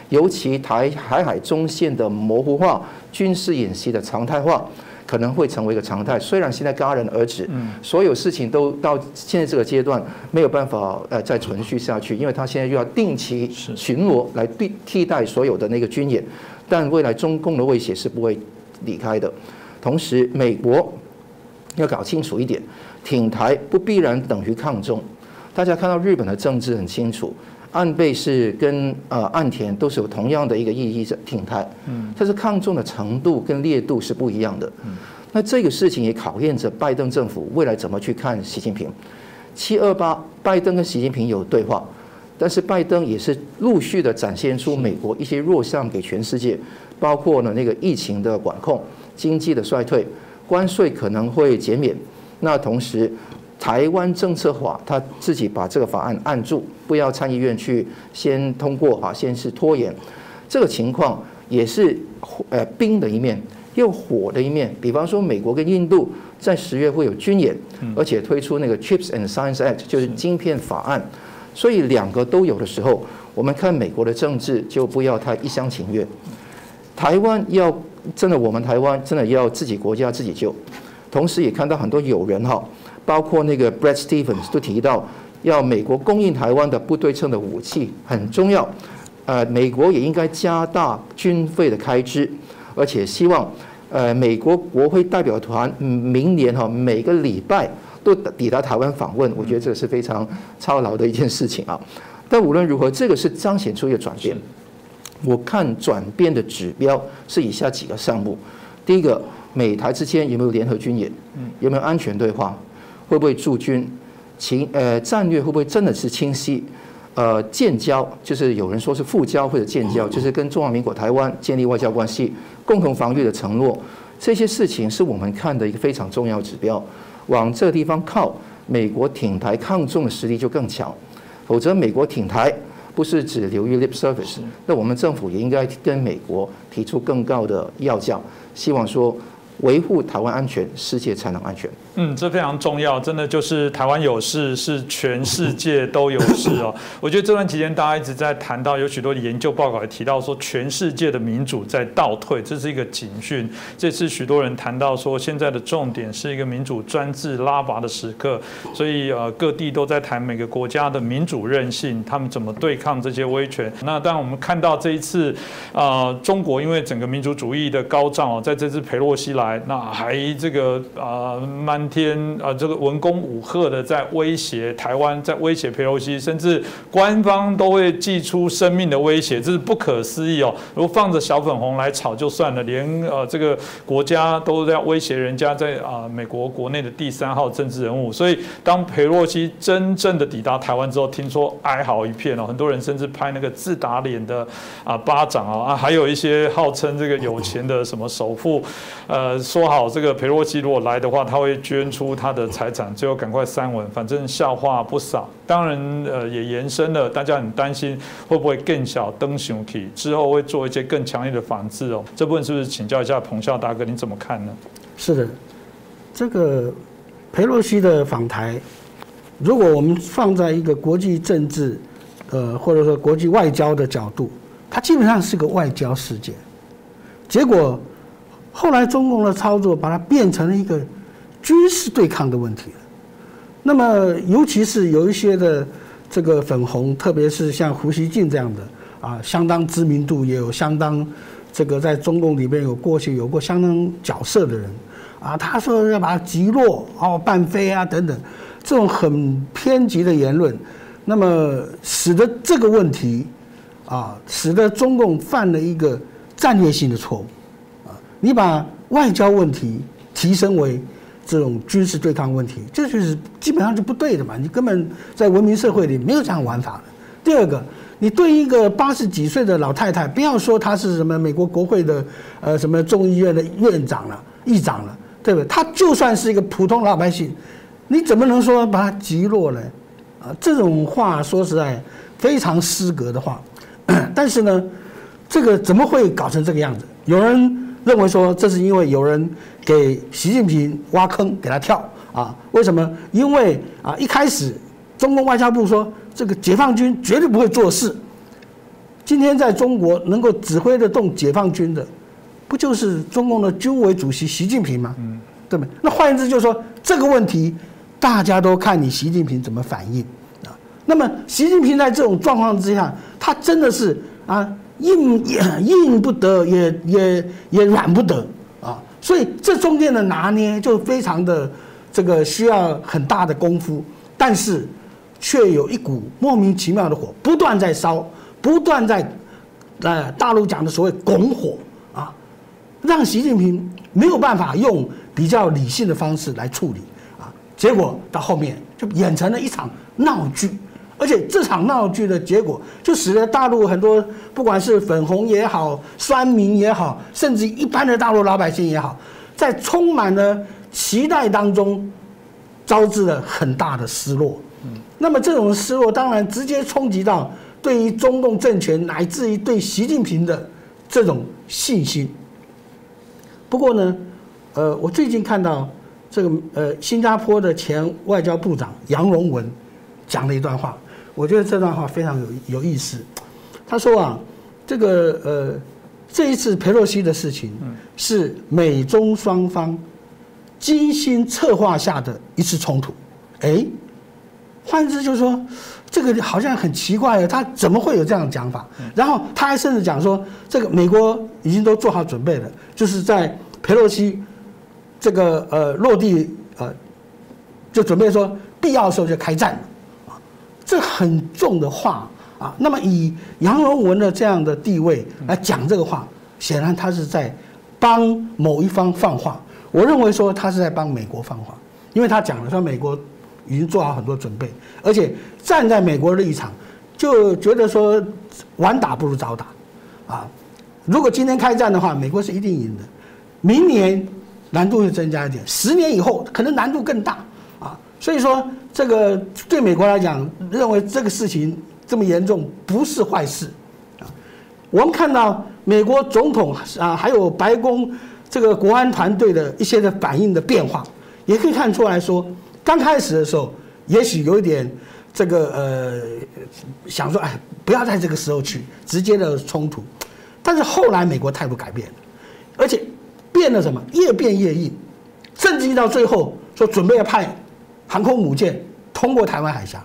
尤其台海海中线的模糊化、军事演习的常态化。可能会成为一个常态。虽然现在戛然而止，所有事情都到现在这个阶段没有办法呃再存续下去，因为他现在又要定期巡逻来替替代所有的那个军演，但未来中共的威胁是不会离开的。同时，美国要搞清楚一点，挺台不必然等于抗中。大家看到日本的政治很清楚。岸背是跟呃岸田都是有同样的一个意义，的挺台，嗯，但是抗中的程度跟烈度是不一样的，嗯，那这个事情也考验着拜登政府未来怎么去看习近平。七二八，拜登跟习近平有对话，但是拜登也是陆续的展现出美国一些弱项给全世界，包括呢那个疫情的管控、经济的衰退、关税可能会减免，那同时。台湾政策法，他自己把这个法案按住，不要参议院去先通过哈，先是拖延。这个情况也是呃冰的一面，又火的一面。比方说，美国跟印度在十月会有军演，而且推出那个 Chips and Science Act，就是晶片法案。所以两个都有的时候，我们看美国的政治就不要太一厢情愿。台湾要真的，我们台湾真的要自己国家自己救。同时也看到很多友人哈，包括那个 Brad Stevens 都提到，要美国供应台湾的不对称的武器很重要，呃，美国也应该加大军费的开支，而且希望呃美国国会代表团明年哈每个礼拜都抵达台湾访问，我觉得这是非常操劳的一件事情啊。但无论如何，这个是彰显出一个转变。我看转变的指标是以下几个项目：第一个，美台之间有没有联合军演？有没有安全对话？会不会驻军？情呃战略会不会真的是清晰？呃，建交就是有人说是复交或者建交，就是跟中华民国台湾建立外交关系，共同防御的承诺。这些事情是我们看的一个非常重要指标。往这个地方靠，美国挺台抗中的实力就更强。否则，美国挺台。不是只流于 lip service，那我们政府也应该跟美国提出更高的要价，希望说。维护台湾安全，世界才能安全。嗯，这非常重要，真的就是台湾有事，是全世界都有事哦。我觉得这段期间大家一直在谈到，有许多的研究报告也提到说，全世界的民主在倒退，这是一个警讯。这次许多人谈到说，现在的重点是一个民主专制拉拔的时刻，所以呃，各地都在谈每个国家的民主韧性，他们怎么对抗这些威权。那当然，我们看到这一次啊，中国因为整个民族主义的高涨哦，在这次佩洛西来。那还这个啊，漫天啊，这个文攻武赫的在威胁台湾，在威胁佩洛西，甚至官方都会寄出生命的威胁，这是不可思议哦。如果放着小粉红来炒就算了，连呃这个国家都要威胁人家在啊美国国内的第三号政治人物。所以当佩洛西真正的抵达台湾之后，听说哀嚎一片哦，很多人甚至拍那个自打脸的啊巴掌啊啊，还有一些号称这个有钱的什么首富，呃。说好这个裴洛西如果来的话，他会捐捐出他的财产，最后赶快删文，反正笑话不少。当然，呃，也延伸了，大家很担心会不会更小登熊体之后会做一些更强烈的反制哦。这部分是不是请教一下彭笑大哥，你怎么看呢？是的，这个裴洛西的访台，如果我们放在一个国际政治，呃，或者说国际外交的角度，它基本上是个外交事件，结果。后来中共的操作把它变成了一个军事对抗的问题那么，尤其是有一些的这个粉红，特别是像胡锡进这样的啊，相当知名度也有相当这个在中共里面有过去有过相当角色的人啊，他说要把它击落哦，半飞啊等等，这种很偏激的言论，那么使得这个问题啊，使得中共犯了一个战略性的错误啊。你把外交问题提升为这种军事对抗问题，这就是基本上就不对的嘛！你根本在文明社会里没有这样玩法的。第二个，你对一个八十几岁的老太太，不要说她是什么美国国会的呃什么众议院的院长了、议长了，对不对？她就算是一个普通老百姓，你怎么能说把她击落呢？啊，这种话说实在非常失格的话。但是呢，这个怎么会搞成这个样子？有人。认为说这是因为有人给习近平挖坑给他跳啊？为什么？因为啊一开始中共外交部说这个解放军绝对不会做事。今天在中国能够指挥得动解放军的，不就是中共的军委主席习近平吗？嗯，对不对？那换言之就是说这个问题大家都看你习近平怎么反应啊。那么习近平在这种状况之下，他真的是啊。硬也 硬不得，也也也软不得啊！所以这中间的拿捏就非常的这个需要很大的功夫，但是却有一股莫名其妙的火不断在烧，不断在呃大陆讲的所谓拱火啊，让习近平没有办法用比较理性的方式来处理啊，结果到后面就演成了一场闹剧。而且这场闹剧的结果，就使得大陆很多不管是粉红也好、酸民也好，甚至一般的大陆老百姓也好，在充满了期待当中，招致了很大的失落。嗯，那么这种失落当然直接冲击到对于中共政权乃至于对习近平的这种信心。不过呢，呃，我最近看到这个呃新加坡的前外交部长杨荣文讲了一段话。我觉得这段话非常有有意思。他说啊，这个呃，这一次佩洛西的事情是美中双方精心策划下的一次冲突。哎，换之就是说，这个好像很奇怪，他怎么会有这样的讲法？然后他还甚至讲说，这个美国已经都做好准备了，就是在佩洛西这个呃落地呃，就准备说必要的时候就开战这很重的话啊。那么以杨荣文的这样的地位来讲这个话，显然他是在帮某一方放话。我认为说他是在帮美国放话，因为他讲了说美国已经做好很多准备，而且站在美国的立场，就觉得说晚打不如早打，啊，如果今天开战的话，美国是一定赢的，明年难度会增加一点，十年以后可能难度更大，啊，所以说这个对美国来讲，认为这个事情这么严重不是坏事，啊，我们看到美国总统啊，还有白宫。这个国安团队的一些的反应的变化，也可以看出来说，刚开始的时候，也许有一点这个呃，想说哎，不要在这个时候去直接的冲突，但是后来美国态度改变了，而且变了什么，越变越硬，甚至于到最后说准备要派航空母舰通过台湾海峡，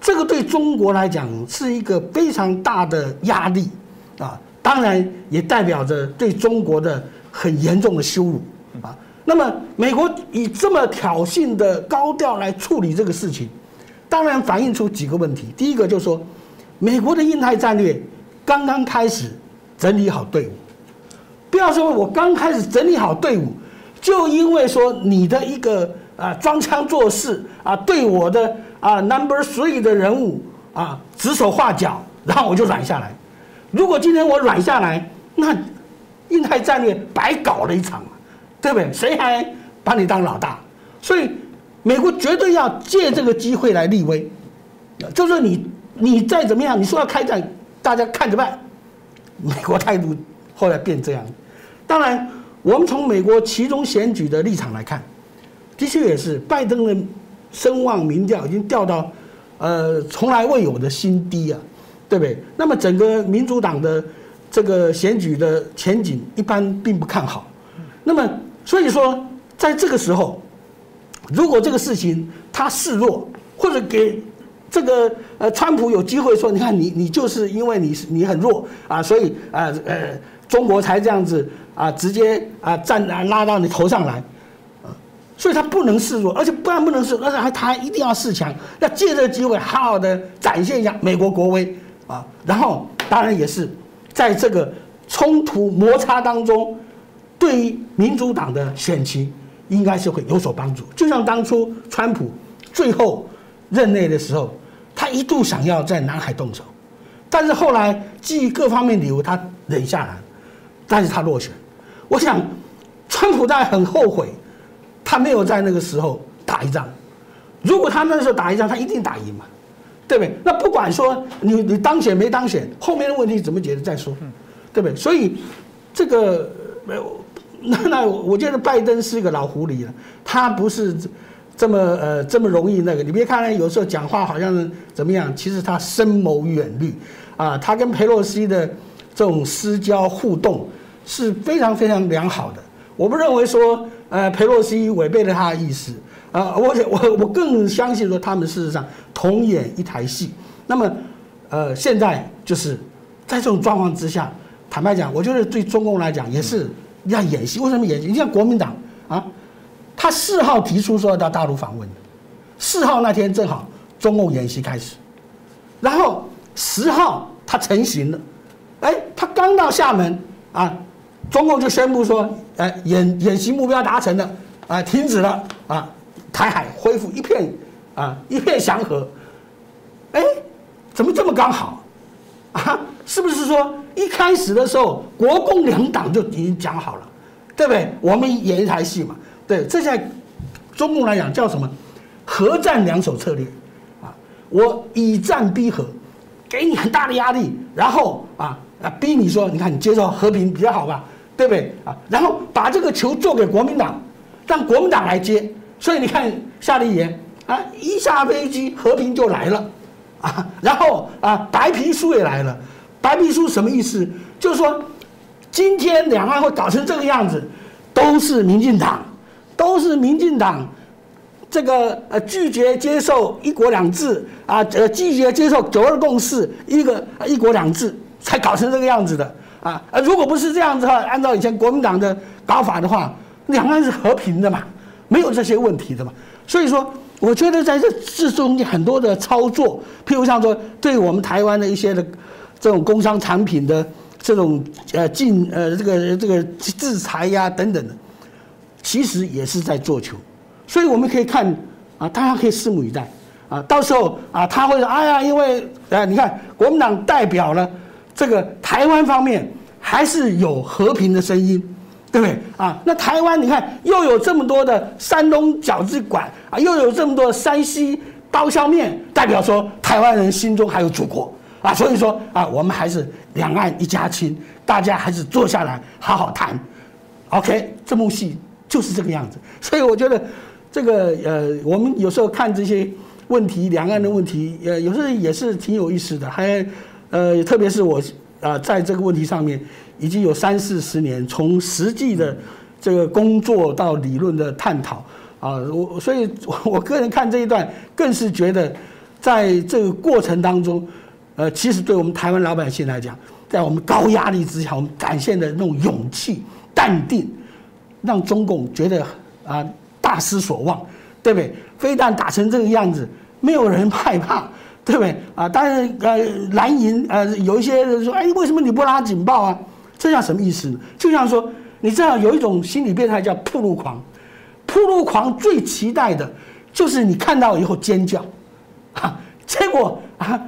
这个对中国来讲是一个非常大的压力啊，当然也代表着对中国的。很严重的羞辱啊！那么美国以这么挑衅的高调来处理这个事情，当然反映出几个问题。第一个就是说，美国的印太战略刚刚开始整理好队伍，不要说我刚开始整理好队伍，就因为说你的一个啊装腔作势啊，对我的啊 number three 的人物啊指手画脚，然后我就软下来。如果今天我软下来，那。印太战略白搞了一场，对不对？谁还把你当老大？所以美国绝对要借这个机会来立威，就是你你再怎么样，你说要开战，大家看着办。美国态度后来变这样，当然，我们从美国其中选举的立场来看，的确也是拜登的声望民调已经掉到呃从来未有的新低啊，对不对？那么整个民主党的。这个选举的前景一般并不看好，那么所以说，在这个时候，如果这个事情他示弱，或者给这个呃川普有机会说，你看你你就是因为你是你很弱啊，所以啊呃中国才这样子啊直接啊站啊拉到你头上来，所以他不能示弱，而且不但不能示弱，而且还他一定要示强，要借这个机会好好的展现一下美国国威啊，然后当然也是。在这个冲突摩擦当中，对于民主党的选情应该是会有所帮助。就像当初川普最后任内的时候，他一度想要在南海动手，但是后来基于各方面理由，他忍下来，但是他落选。我想，川普在很后悔，他没有在那个时候打一仗。如果他那时候打一仗，他一定打赢嘛。对不对？那不管说你你当选没当选，后面的问题怎么解决再说，对不对？所以这个没有那那我觉得拜登是一个老狐狸了，他不是这么呃这么容易那个。你别看有时候讲话好像怎么样，其实他深谋远虑啊。他跟佩洛西的这种私交互动是非常非常良好的。我不认为说呃佩洛西违背了他的意思。啊，我我我更相信说他们事实上同演一台戏。那么，呃，现在就是在这种状况之下，坦白讲，我觉得对中共来讲也是要演戏。为什么演戏？你像国民党啊，他四号提出说要到大陆访问，四号那天正好中共演习开始，然后十号他成型了，哎，他刚到厦门啊，中共就宣布说，哎，演演习目标达成了，啊，停止了啊。台海恢复一片啊一片祥和，哎，怎么这么刚好啊？是不是说一开始的时候国共两党就已经讲好了，对不对？我们演一台戏嘛，对，这在中共来讲叫什么？核战两手策略啊！我以战逼和，给你很大的压力，然后啊啊逼你说，你看你接受和平比较好吧，对不对啊？然后把这个球做给国民党，让国民党来接。所以你看夏立言啊，一下飞机和平就来了，啊，然后啊白皮书也来了，白皮书什么意思？就是说今天两岸会搞成这个样子，都是民进党都是民进党这个呃拒绝接受一国两制啊，呃拒绝接受九二共识，一个一国两制才搞成这个样子的啊。如果不是这样子的话，按照以前国民党的搞法的话，两岸是和平的嘛，没有这些问题的嘛。所以说，我觉得在这这中间很多的操作，譬如像说对我们台湾的一些的这种工商产品的这种呃禁呃这个这个制裁呀等等的，其实也是在做球。所以我们可以看啊，大家可以拭目以待啊，到时候啊他会说，哎呀，因为啊你看国民党代表了这个台湾方面还是有和平的声音。对不对啊？那台湾你看又有这么多的山东饺子馆啊，又有这么多山西刀削面，代表说台湾人心中还有祖国啊。所以说啊，我们还是两岸一家亲，大家还是坐下来好好谈。OK，这幕戏就是这个样子。所以我觉得这个呃，我们有时候看这些问题，两岸的问题，呃，有时候也是挺有意思的。还呃，特别是我啊，在这个问题上面。已经有三四十年，从实际的这个工作到理论的探讨啊，我所以我个人看这一段，更是觉得在这个过程当中，呃，其实对我们台湾老百姓来讲，在我们高压力之下，我们展现的那种勇气、淡定，让中共觉得啊大失所望，对不对？非但打成这个样子，没有人害怕。对不对啊？当然，呃，蓝营呃，有一些人说，哎，为什么你不拉警报啊？这叫什么意思呢？就像说，你知道有一种心理变态叫铺路狂，铺路狂最期待的就是你看到以后尖叫，哈，结果啊，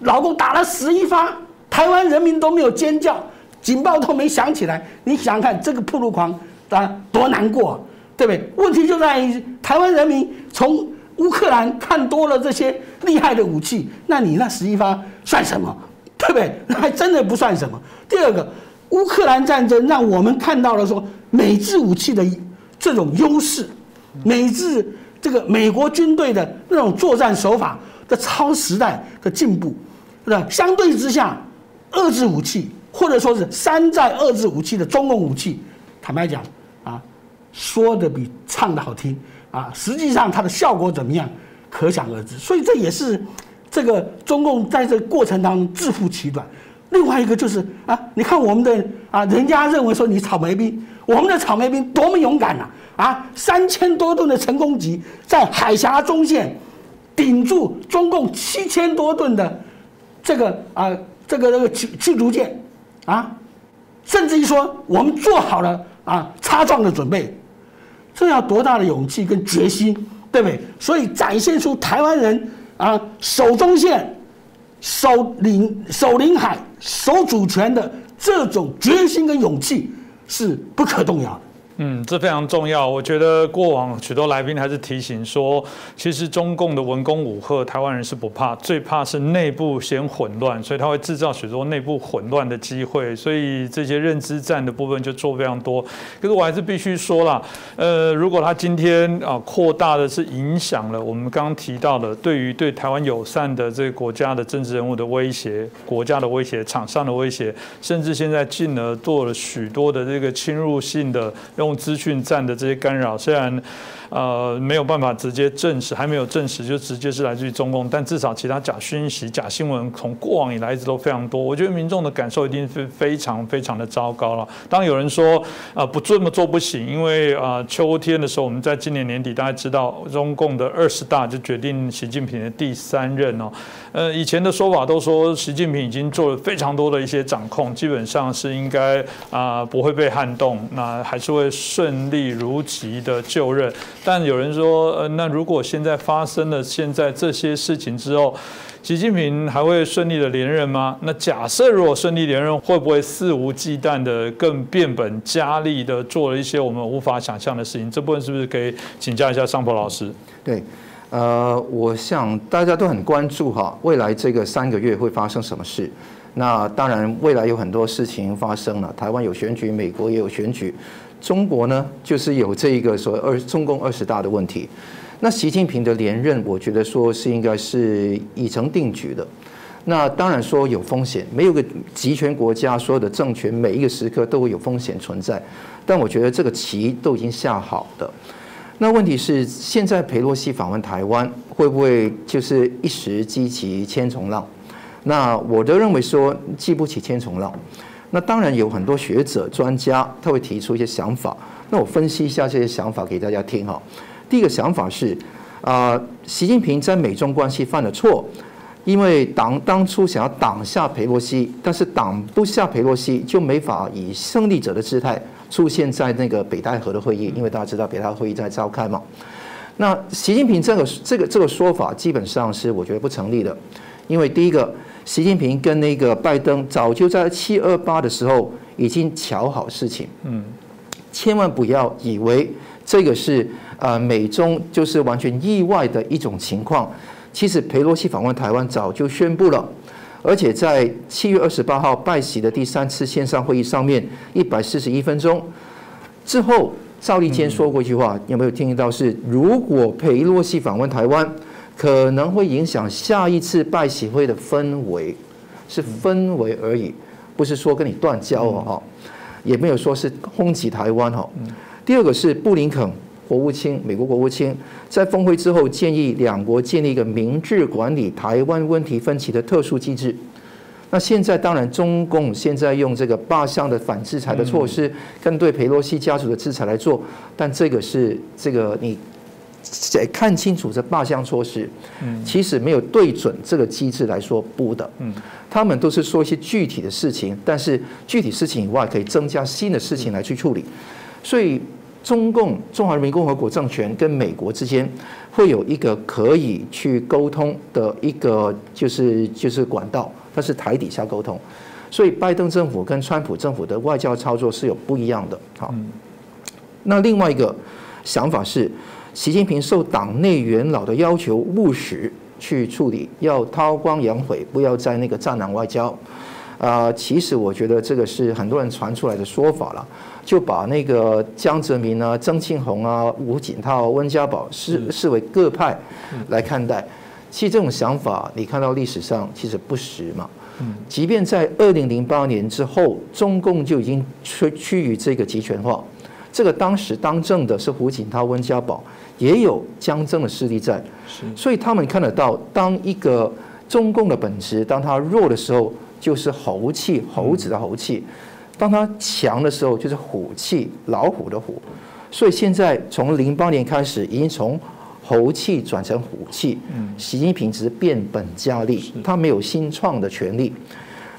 老公打了十一发，台湾人民都没有尖叫，警报都没响起来，你想想看这个铺路狂啊多难过，对不对？问题就在于台湾人民从乌克兰看多了这些厉害的武器，那你那十一发算什么？对不对？那还真的不算什么。第二个，乌克兰战争让我们看到了说美制武器的这种优势，美制这个美国军队的那种作战手法的超时代的进步，是吧？相对之下，遏制武器或者说是山寨遏制武器的中共武器，坦白讲啊，说的比唱的好听啊，实际上它的效果怎么样，可想而知。所以这也是。这个中共在这过程当中自负其短，另外一个就是啊，你看我们的啊，人家认为说你草莓兵，我们的草莓兵多么勇敢呐！啊，三千多吨的成功级在海峡中线顶住中共七千多吨的这个啊，这个这个驱驱逐舰啊，甚至于说我们做好了啊擦撞的准备，这要多大的勇气跟决心，对不对？所以展现出台湾人。啊，守中线、守领、守领海、守主权的这种决心跟勇气是不可动摇。嗯，这非常重要。我觉得过往许多来宾还是提醒说，其实中共的文攻武赫，台湾人是不怕，最怕是内部先混乱，所以他会制造许多内部混乱的机会。所以这些认知战的部分就做非常多。可是我还是必须说了，呃，如果他今天啊扩大的是影响了我们刚刚提到的，对于对台湾友善的这个国家的政治人物的威胁、国家的威胁、厂商的威胁，甚至现在进而做了许多的这个侵入性的资讯站的这些干扰，虽然。呃，没有办法直接证实，还没有证实，就直接是来自于中共。但至少其他假讯息、假新闻，从过往以来一直都非常多。我觉得民众的感受一定是非常非常的糟糕了。当有人说啊，不这么做不行，因为啊，秋天的时候，我们在今年年底大家知道，中共的二十大就决定习近平的第三任哦。呃，以前的说法都说习近平已经做了非常多的一些掌控，基本上是应该啊不会被撼动，那还是会顺利如期的就任。但有人说，呃，那如果现在发生了现在这些事情之后，习近平还会顺利的连任吗？那假设如果顺利连任，会不会肆无忌惮的更变本加厉的做了一些我们无法想象的事情？这部分是不是可以请教一下上坡老师？对，呃，我想大家都很关注哈，未来这个三个月会发生什么事？那当然，未来有很多事情发生了，台湾有选举，美国也有选举。中国呢，就是有这一个所谓二中共二十大的问题。那习近平的连任，我觉得说是应该是已成定局的。那当然说有风险，没有个集权国家所有的政权每一个时刻都会有风险存在。但我觉得这个棋都已经下好的。那问题是，现在佩洛西访问台湾，会不会就是一时激起千重浪？那我都认为说，激不起千重浪。那当然有很多学者专家，他会提出一些想法。那我分析一下这些想法给大家听哈。第一个想法是，啊，习近平在美中关系犯了错。因为党当初想要挡下佩洛西，但是挡不下佩洛西，就没法以胜利者的姿态出现在那个北戴河的会议。因为大家知道北戴河会议在召开嘛。那习近平这个这个这个说法基本上是我觉得不成立的。因为第一个，习近平跟那个拜登早就在七二八的时候已经瞧好事情。嗯，千万不要以为这个是呃美中就是完全意外的一种情况。其实佩洛西访问台湾早就宣布了，而且在七月二十八号拜习的第三次线上会议上面，一百四十一分钟之后，赵立坚说过一句话，有没有听到？是如果佩洛西访问台湾，可能会影响下一次拜习会的氛围，是氛围而已，不是说跟你断交哦哈，也没有说是轰击台湾哦。第二个是布林肯。国务卿，美国国务卿在峰会之后建议两国建立一个明智管理台湾问题分歧的特殊机制。那现在当然，中共现在用这个八项的反制裁的措施，跟对佩洛西家族的制裁来做，但这个是这个你看清楚这八项措施，其实没有对准这个机制来说不的。他们都是说一些具体的事情，但是具体事情以外，可以增加新的事情来去处理，所以。中共中华人民共和国政权跟美国之间会有一个可以去沟通的一个就是就是管道，它是台底下沟通，所以拜登政府跟川普政府的外交操作是有不一样的。好，那另外一个想法是，习近平受党内元老的要求，务实去处理，要韬光养晦，不要在那个战狼外交。啊，其实我觉得这个是很多人传出来的说法了。就把那个江泽民啊、曾庆红啊、吴锦涛、温家宝视视为各派来看待，其实这种想法你看到历史上其实不实嘛。即便在二零零八年之后，中共就已经趋趋于这个集权化。这个当时当政的是胡锦涛、温家宝，也有江政的势力在，所以他们看得到，当一个中共的本质当他弱的时候，就是猴气，猴子的猴气。当他强的时候，就是虎气，老虎的虎。所以现在从零八年开始，已经从猴气转成虎气。习近平只是变本加厉，他没有新创的权利。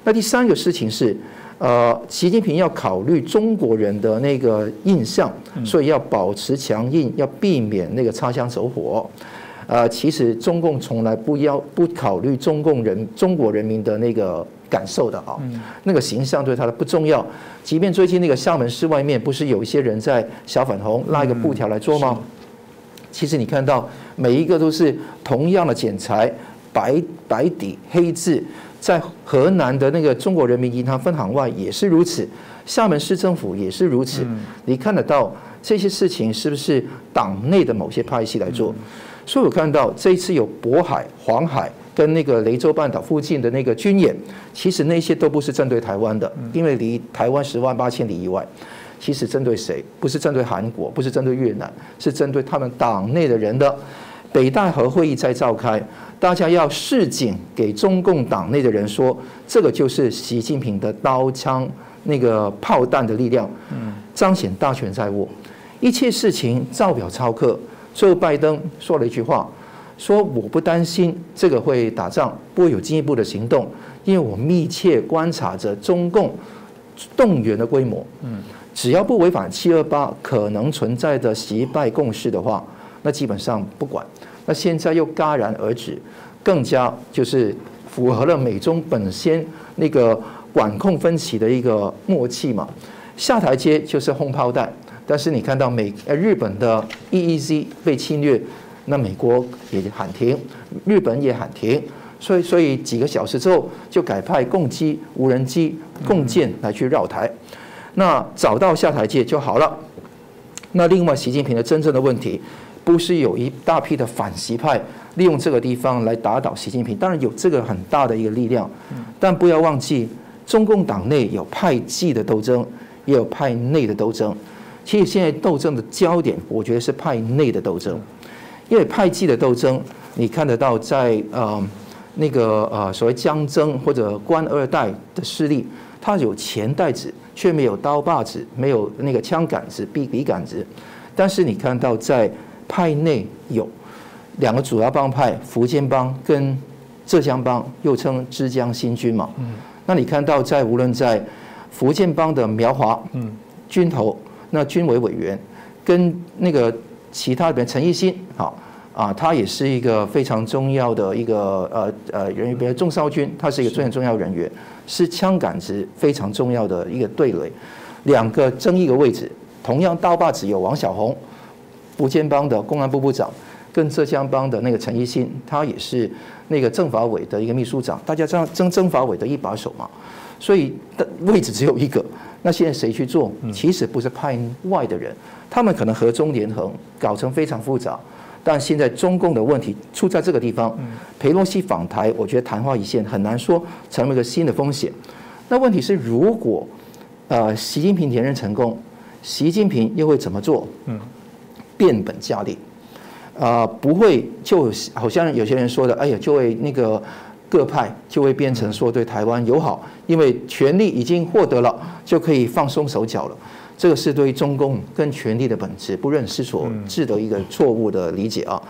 那第三个事情是，呃，习近平要考虑中国人的那个印象，所以要保持强硬，要避免那个擦枪走火。呃，其实中共从来不要不考虑中共人中国人民的那个。感受的啊，那个形象对他的不重要。即便最近那个厦门市外面不是有一些人在小粉红拉一个布条来做吗？其实你看到每一个都是同样的剪裁，白白底黑字，在河南的那个中国人民银行分行外也是如此，厦门市政府也是如此。你看得到这些事情是不是党内的某些派系来做？所以我看到这一次有渤海、黄海。跟那个雷州半岛附近的那个军演，其实那些都不是针对台湾的，因为离台湾十万八千里以外。其实针对谁？不是针对韩国，不是针对越南，是针对他们党内的人的。北戴河会议在召开，大家要示警给中共党内的人说，这个就是习近平的刀枪那个炮弹的力量，彰显大权在握，一切事情照表操课。最后拜登说了一句话。说我不担心这个会打仗，不会有进一步的行动，因为我密切观察着中共动员的规模。嗯，只要不违反七二八可能存在的习败共识的话，那基本上不管。那现在又戛然而止，更加就是符合了美中本先那个管控分歧的一个默契嘛。下台阶就是轰炮弹，但是你看到美呃日本的 EEZ 被侵略。那美国也喊停，日本也喊停，所以所以几个小时之后就改派共机、无人机、共舰来去绕台，那找到下台阶就好了。那另外，习近平的真正的问题不是有一大批的反习派利用这个地方来打倒习近平？当然有这个很大的一个力量，但不要忘记，中共党内有派系的斗争，也有派内的斗争。其实现在斗争的焦点，我觉得是派内的斗争，因为派系的斗争，你看得到在呃那个呃所谓江征或者官二代的势力，他有钱袋子，却没有刀把子，没有那个枪杆子、笔笔杆子。但是你看到在派内有两个主要帮派，福建帮跟浙江帮，又称浙江新军嘛。嗯。那你看到在无论在福建帮的苗华，嗯，军头。那军委委员跟那个其他的陈奕新，好啊，他也是一个非常重要的一个呃呃人员，比如钟少军，他是一个非常重要人员，是枪杆子非常重要的一个对垒。两个争一个位置，同样刀把子有王小红，福建帮的公安部部长，跟浙江帮的那个陈奕新，他也是那个政法委的一个秘书长，大家知道政政法委的一把手嘛，所以的位置只有一个。那现在谁去做？其实不是派外的人，他们可能合中连横，搞成非常复杂。但现在中共的问题出在这个地方，佩洛西访台，我觉得昙花一现很难说成为一个新的风险。那问题是，如果呃习近平连任成功，习近平又会怎么做？嗯，变本加厉，啊，不会就好像有些人说的，哎呀，就会那个。各派就会变成说对台湾友好，因为权力已经获得了，就可以放松手脚了。这个是对中共跟权力的本质不认识所致的一个错误的理解啊。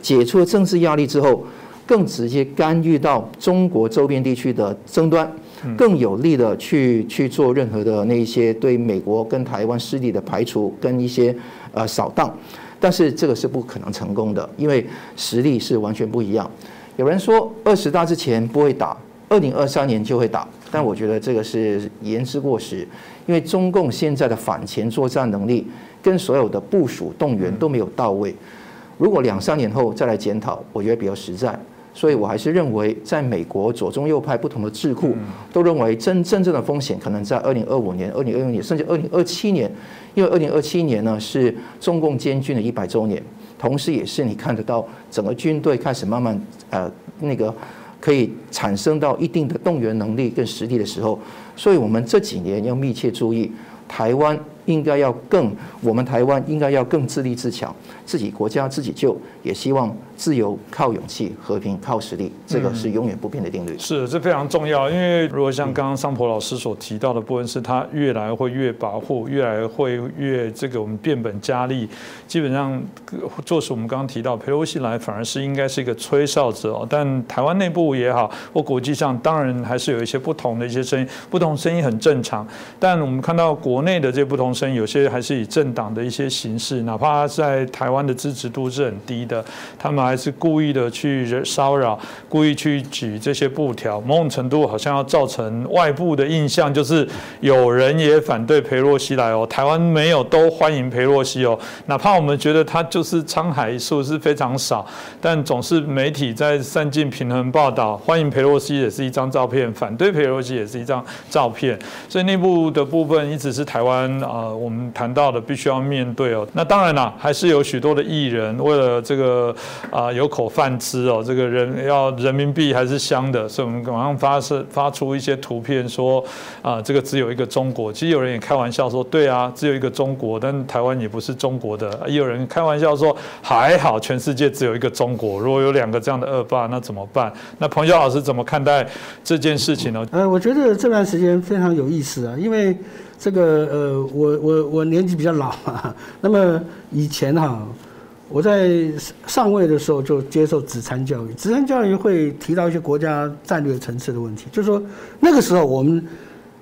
解除了政治压力之后，更直接干预到中国周边地区的争端，更有力的去去做任何的那一些对美国跟台湾势力的排除跟一些呃扫荡。但是这个是不可能成功的，因为实力是完全不一样。有人说二十大之前不会打，二零二三年就会打，但我觉得这个是言之过时，因为中共现在的反潜作战能力跟所有的部署动员都没有到位。如果两三年后再来检讨，我觉得比较实在。所以我还是认为，在美国左中右派不同的智库都认为真真正的风险可能在二零二五年、二零二六年，甚至二零二七年，因为二零二七年呢是中共建军的一百周年。同时，也是你看得到整个军队开始慢慢呃那个可以产生到一定的动员能力跟实力的时候，所以我们这几年要密切注意台湾。应该要更，我们台湾应该要更自立自强，自己国家自己救，也希望自由靠勇气，和平靠实力，这个是永远不变的定律。是，这非常重要。因为如果像刚刚桑普老师所提到的部分，是他越来会越跋扈，越来会越这个我们变本加厉。基本上，就是我们刚刚提到，佩洛西来反而是应该是一个吹哨者哦。但台湾内部也好，或国际上，当然还是有一些不同的一些声音，不同声音很正常。但我们看到国内的这不同。有些还是以政党的一些形式，哪怕在台湾的支持度是很低的，他们还是故意的去骚扰，故意去举这些布条，某种程度好像要造成外部的印象，就是有人也反对裴洛西来哦，台湾没有都欢迎裴洛西哦，哪怕我们觉得他就是沧海一粟是非常少，但总是媒体在散尽平衡报道，欢迎裴洛西也是一张照片，反对裴洛西也是一张照片，所以内部的部分一直是台湾啊。呃，我们谈到的必须要面对哦。那当然啦，还是有许多的艺人为了这个啊有口饭吃哦，这个人要人民币还是香的，所以我们马上发是发出一些图片说啊，这个只有一个中国。其实有人也开玩笑说，对啊，只有一个中国，但台湾也不是中国的。也有人开玩笑说，还好全世界只有一个中国，如果有两个这样的恶霸，那怎么办？那彭教老师怎么看待这件事情呢？呃，我觉得这段时间非常有意思啊，因为。这个呃，我我我年纪比较老嘛，那么以前哈，我在上位的时候就接受子参教育，子参教育会提到一些国家战略层次的问题，就是说那个时候我们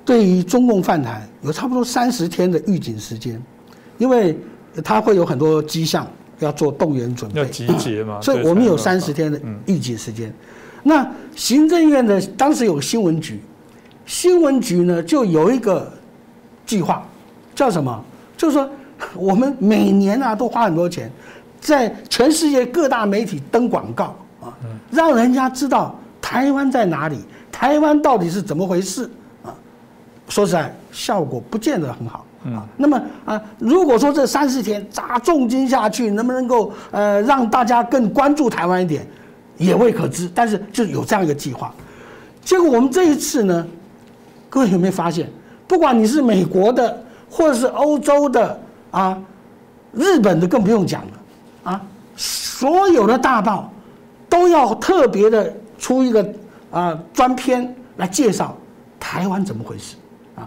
对于中共犯台有差不多三十天的预警时间，因为它会有很多迹象要做动员准备，要集结嘛，所以我们有三十天的预警时间。那行政院的当时有新闻局，新闻局呢就有一个。计划叫什么？就是说，我们每年啊都花很多钱，在全世界各大媒体登广告啊，让人家知道台湾在哪里，台湾到底是怎么回事啊？说实在，效果不见得很好。啊，那么啊，如果说这三四天砸重金下去，能不能够呃让大家更关注台湾一点，也未可知。但是就有这样一个计划。结果我们这一次呢，各位有没有发现，不管你是美国的，或者是欧洲的啊，日本的更不用讲了啊，所有的大报都要特别的出一个啊专篇来介绍台湾怎么回事。啊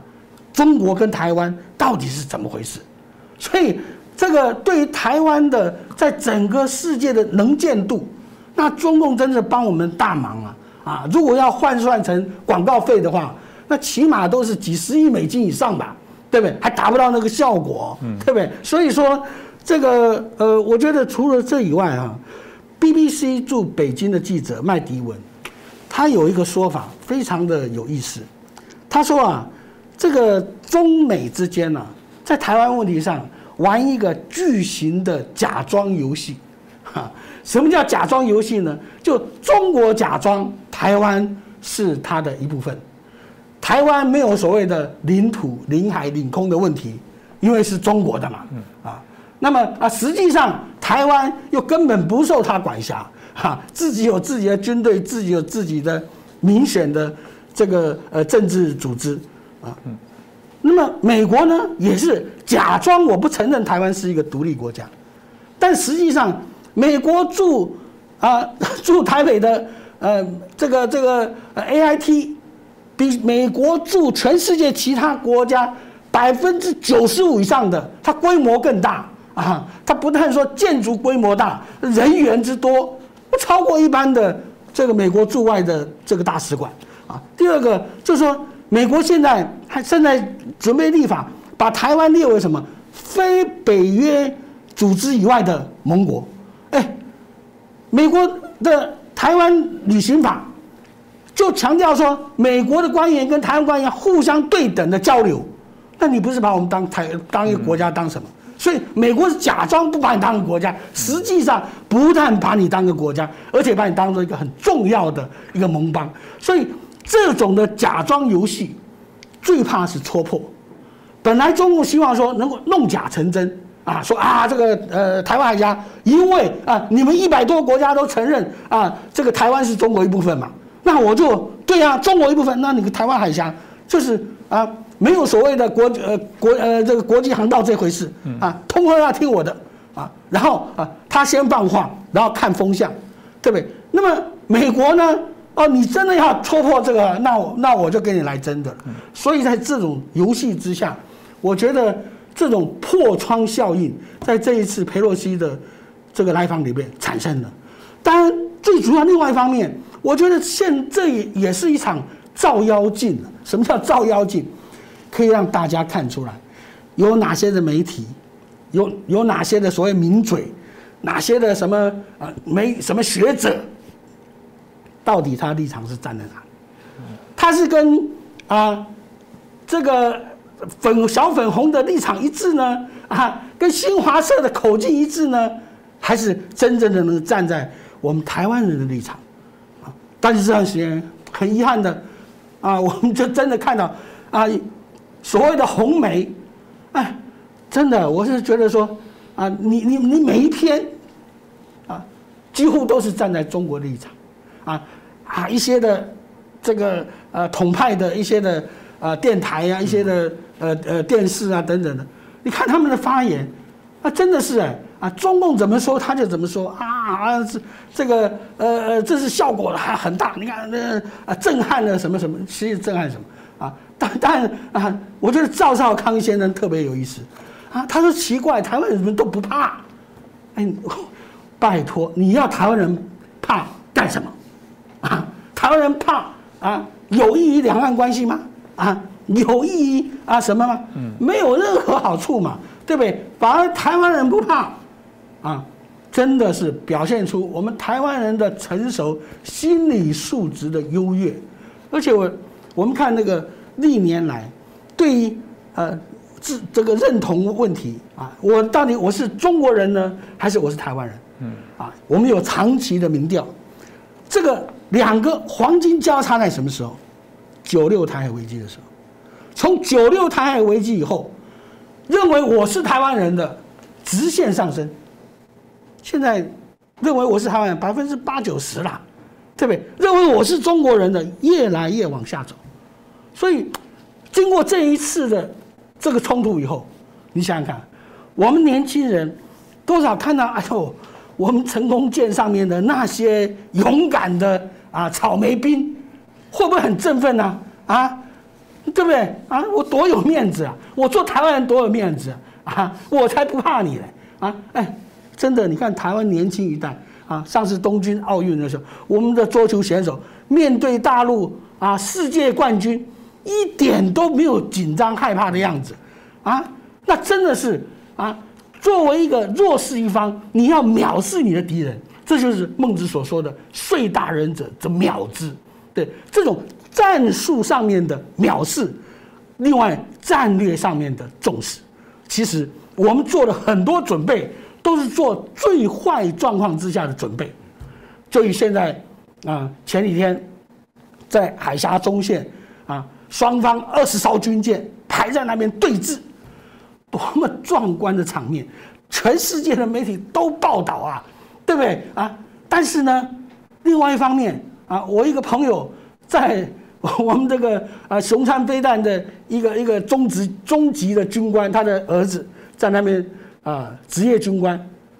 中国跟台湾到底是怎么回事？所以这个对于台湾的在整个世界的能见度，那中共真是帮我们大忙啊！啊，如果要换算成广告费的话，那起码都是几十亿美金以上吧，对不对？还达不到那个效果，对不对？所以说这个呃，我觉得除了这以外啊，BBC 驻北京的记者麦迪文，他有一个说法非常的有意思，他说啊。这个中美之间呢，在台湾问题上玩一个巨型的假装游戏，哈，什么叫假装游戏呢？就中国假装台湾是它的一部分，台湾没有所谓的领土、领海、领空的问题，因为是中国的嘛，啊，那么啊，实际上台湾又根本不受他管辖，哈，自己有自己的军队，自己有自己的明显的这个呃政治组织。啊，嗯，那么美国呢，也是假装我不承认台湾是一个独立国家，但实际上，美国驻啊 驻台北的呃这个这个 A I T，比美国驻全世界其他国家百分之九十五以上的，它规模更大啊，它不但说建筑规模大，人员之多，不超过一般的这个美国驻外的这个大使馆啊。第二个就是说。美国现在还正在准备立法，把台湾列为什么非北约组织以外的盟国？哎，美国的台湾旅行法就强调说，美国的官员跟台湾官员互相对等的交流。那你不是把我们当台当一个国家当什么？所以美国是假装不把你当个国家，实际上不但把你当个国家，而且把你当做一个很重要的一个盟邦。所以。这种的假装游戏，最怕是戳破。本来中共希望说能够弄假成真啊，说啊这个呃台湾海峡，因为啊你们一百多个国家都承认啊这个台湾是中国一部分嘛，那我就对啊中国一部分，那你个台湾海峡就是啊没有所谓的国呃国呃这个国际航道这回事啊，通通要听我的啊，然后啊他先放话，然后看风向，对不对？那么美国呢？哦，你真的要戳破这个，那我那我就跟你来真的。所以在这种游戏之下，我觉得这种破窗效应在这一次佩洛西的这个来访里面产生了。当然，最主要另外一方面，我觉得现这也也是一场照妖镜。什么叫照妖镜？可以让大家看出来，有哪些的媒体，有有哪些的所谓名嘴，哪些的什么啊没什么学者。到底他立场是站在哪？他是跟啊这个粉小粉红的立场一致呢？啊，跟新华社的口径一致呢？还是真正的能站在我们台湾人的立场？啊，但是这段时间很遗憾的啊，我们就真的看到啊所谓的红梅，哎，真的我是觉得说啊，你你你每一篇啊几乎都是站在中国立场。啊啊，一些的这个呃统派的一些的呃电台呀，一些的呃呃电视啊等等的，你看他们的发言，啊真的是哎啊，中共怎么说他就怎么说啊啊这这个呃呃这是效果还很大，你看那啊震撼了什么什么，其实震撼什么啊？但但啊，我觉得赵少康先生特别有意思啊，他说奇怪，台湾人都不怕，哎，拜托你要台湾人怕干什么？啊，台湾人怕啊，有益于两岸关系吗？啊，有益于啊什么吗？嗯，没有任何好处嘛，对不对？反而台湾人不怕，啊，真的是表现出我们台湾人的成熟、心理素质的优越。而且我我们看那个历年来，对于呃这这个认同问题啊，我到底我是中国人呢，还是我是台湾人？嗯，啊，我们有长期的民调，这个。两个黄金交叉在什么时候？九六台海危机的时候。从九六台海危机以后，认为我是台湾人的直线上升，现在认为我是台湾人百分之八九十啦，对不对？认为我是中国人的越来越往下走，所以经过这一次的这个冲突以后，你想想看，我们年轻人多少看到哎呦，我们成功舰上面的那些勇敢的啊草莓兵，会不会很振奋呢？啊？对不对啊？我多有面子啊！我做台湾人多有面子啊！我才不怕你嘞！啊，哎，真的，你看台湾年轻一代啊，上次东京奥运的时候，我们的桌球选手面对大陆啊世界冠军，一点都没有紧张害怕的样子，啊，那真的是啊，作为一个弱势一方，你要藐视你的敌人，这就是孟子所说的“遂大人者，则藐之”。对这种。战术上面的藐视，另外战略上面的重视，其实我们做了很多准备，都是做最坏状况之下的准备。就以现在啊，前几天在海峡中线啊，双方二十艘军舰排在那边对峙，多么壮观的场面，全世界的媒体都报道啊，对不对啊？但是呢，另外一方面啊，我一个朋友在。我们这个啊，雄参飞弹的一个一个中职中级的军官，他的儿子在那边啊，职业军官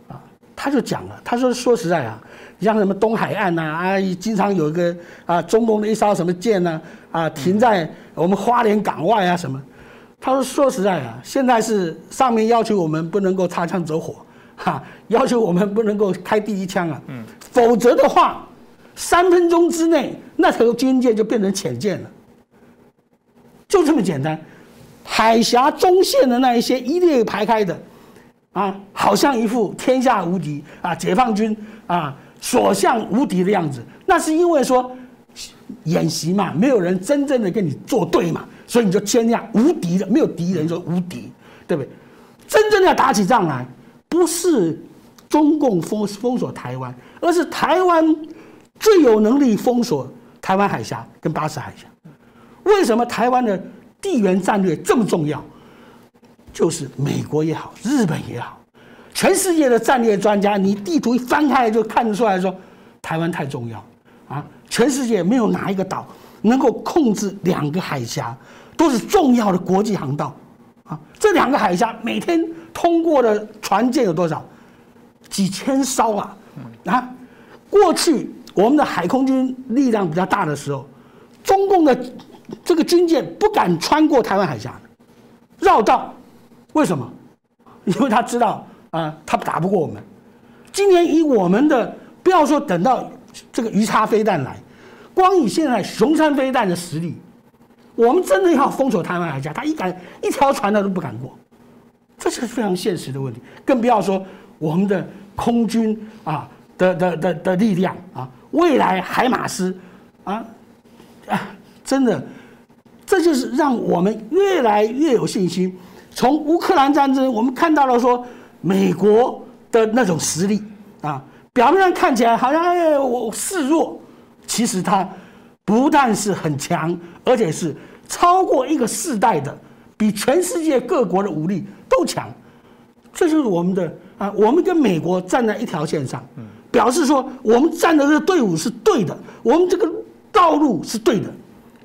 啊，他就讲了，他说说实在啊，你像什么东海岸呐啊，经常有一个啊，中共的一艘什么舰呢啊，停在我们花莲港外啊什么，他说说实在啊，现在是上面要求我们不能够擦枪走火，哈，要求我们不能够开第一枪啊，嗯，否则的话。三分钟之内，那条军舰就变成浅舰了，就这么简单。海峡中线的那一些一列排开的，啊，好像一副天下无敌啊，解放军啊所向无敌的样子。那是因为说演习嘛，没有人真正的跟你作对嘛，所以你就先这样无敌的，没有敌人就无敌，对不对？真正要打起仗来，不是中共封封锁台湾，而是台湾。最有能力封锁台湾海峡跟巴士海峡，为什么台湾的地缘战略这么重要？就是美国也好，日本也好，全世界的战略专家，你地图一翻开就看得出来说，台湾太重要啊！全世界没有哪一个岛能够控制两个海峡，都是重要的国际航道啊！这两个海峡每天通过的船舰有多少？几千艘啊！啊，过去。我们的海空军力量比较大的时候，中共的这个军舰不敢穿过台湾海峡，绕道，为什么？因为他知道啊，他打不过我们。今年以我们的，不要说等到这个鱼叉飞弹来，光以现在雄山飞弹的实力，我们真的要封锁台湾海峡，他一敢一条船他都不敢过，这是非常现实的问题。更不要说我们的空军啊的的的的力量啊。未来海马斯，啊，啊，真的，这就是让我们越来越有信心。从乌克兰战争，我们看到了说美国的那种实力啊，表面上看起来好像哎我示弱，其实它不但是很强，而且是超过一个世代的，比全世界各国的武力都强。这就是我们的啊，我们跟美国站在一条线上。表示说，我们站的这个队伍是对的，我们这个道路是对的。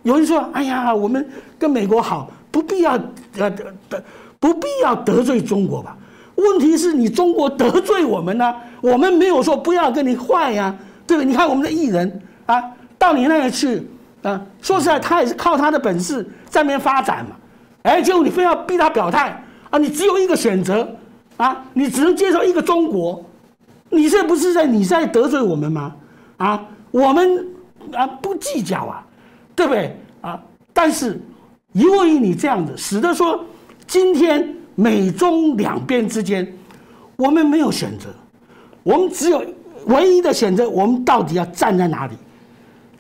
有人说：“哎呀，我们跟美国好，不必要呃得不必要得罪中国吧？”问题是你中国得罪我们呢？我们没有说不要跟你坏呀，对不对？你看我们的艺人啊，到你那里去啊，说实在，他也是靠他的本事在那边发展嘛。哎，结果你非要逼他表态啊，你只有一个选择啊，你只能接受一个中国。你这不是在你在得罪我们吗？啊，我们啊不计较啊，对不对啊？但是因为你这样子，使得说今天美中两边之间，我们没有选择，我们只有唯一的选择，我们到底要站在哪里？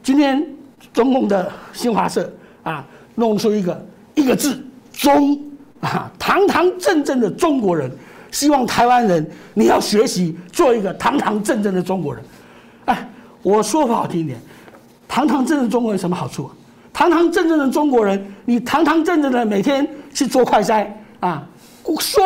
今天中共的新华社啊，弄出一个一个字“中”，啊，堂堂正正的中国人。希望台湾人，你要学习做一个堂堂正正的中国人。哎，我说不好听一点，堂堂正正中国人什么好处？堂堂正正的中国人，你堂堂正正的每天去做快筛啊，说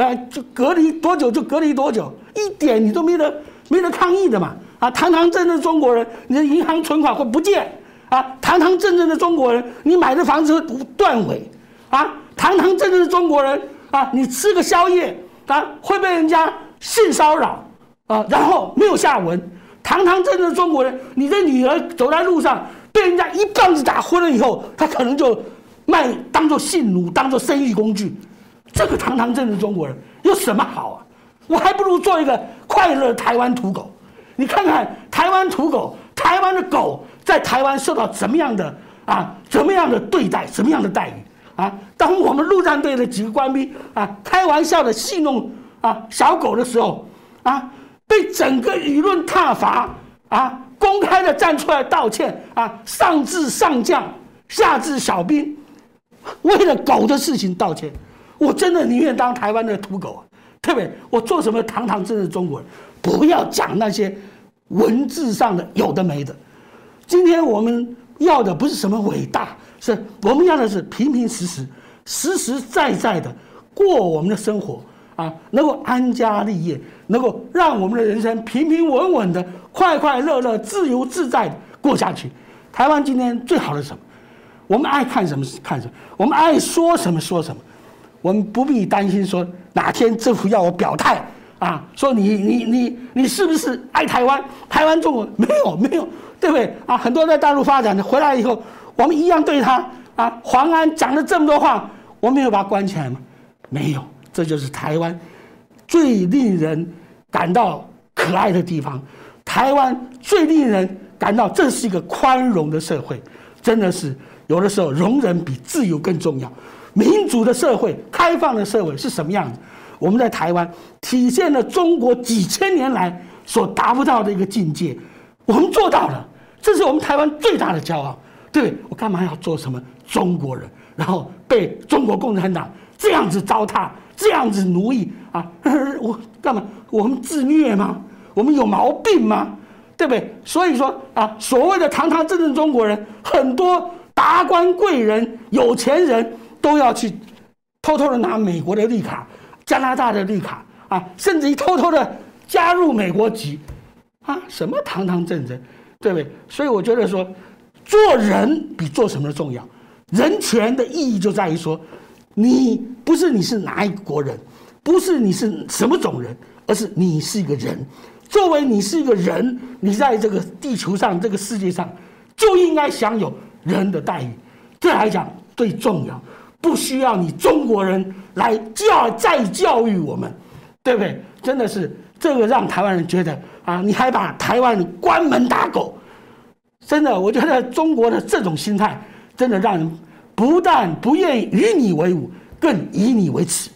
啊就隔离多久就隔离多久，一点你都没得没得抗议的嘛。啊，堂堂正正中国人，你的银行存款会不见啊？堂堂正正的中国人，你买的房子会断尾啊？堂堂正正的中国人啊，你吃个宵夜啊会被人家性骚扰啊，然后没有下文。堂堂正正的中国人，你的女儿走在路上被人家一棒子打昏了以后，他可能就卖当做性奴，当做生育工具。这个堂堂正正中国人有什么好啊？我还不如做一个快乐台湾土狗。你看看台湾土狗，台湾的狗在台湾受到怎么样的啊？怎么样的对待？什么样的待遇啊？当我们陆战队的几个官兵啊，开玩笑的戏弄啊小狗的时候啊，被整个舆论挞伐啊，公开的站出来道歉啊，上至上将，下至小兵，为了狗的事情道歉，我真的宁愿当台湾的土狗啊！特别我做什么堂堂正正中国人。不要讲那些文字上的有的没的。今天我们要的不是什么伟大，是我们要的是平平实实、实实在在的过我们的生活啊，能够安家立业，能够让我们的人生平平稳稳的、快快乐乐、自由自在的过下去。台湾今天最好的什么？我们爱看什么看什么，我们爱说什么说什么，我们不必担心说哪天政府要我表态。啊，说你你你你是不是爱台湾？台湾中国没有没有，对不对？啊，很多在大陆发展的回来以后，我们一样对他啊。黄安讲了这么多话，我们有把他关起来吗？没有，这就是台湾最令人感到可爱的地方。台湾最令人感到这是一个宽容的社会，真的是有的时候容忍比自由更重要。民主的社会、开放的社会是什么样子？我们在台湾体现了中国几千年来所达不到的一个境界，我们做到了，这是我们台湾最大的骄傲。对我干嘛要做什么中国人，然后被中国共产党这样子糟蹋，这样子奴役啊？我干嘛？我们自虐吗？我们有毛病吗？对不对？所以说啊，所谓的堂堂正正中国人，很多达官贵人、有钱人都要去偷偷的拿美国的绿卡。加拿大的绿卡啊，甚至于偷偷的加入美国籍，啊，什么堂堂正正，对不对？所以我觉得说，做人比做什么重要。人权的意义就在于说，你不是你是哪一国人，不是你是什么种人，而是你是一个人。作为你是一个人，你在这个地球上、这个世界上，就应该享有人的待遇。这来讲最重要。不需要你中国人来教再教育我们，对不对？真的是这个让台湾人觉得啊，你还把台湾关门打狗，真的，我觉得中国的这种心态，真的让人不但不愿与你为伍，更以你为耻。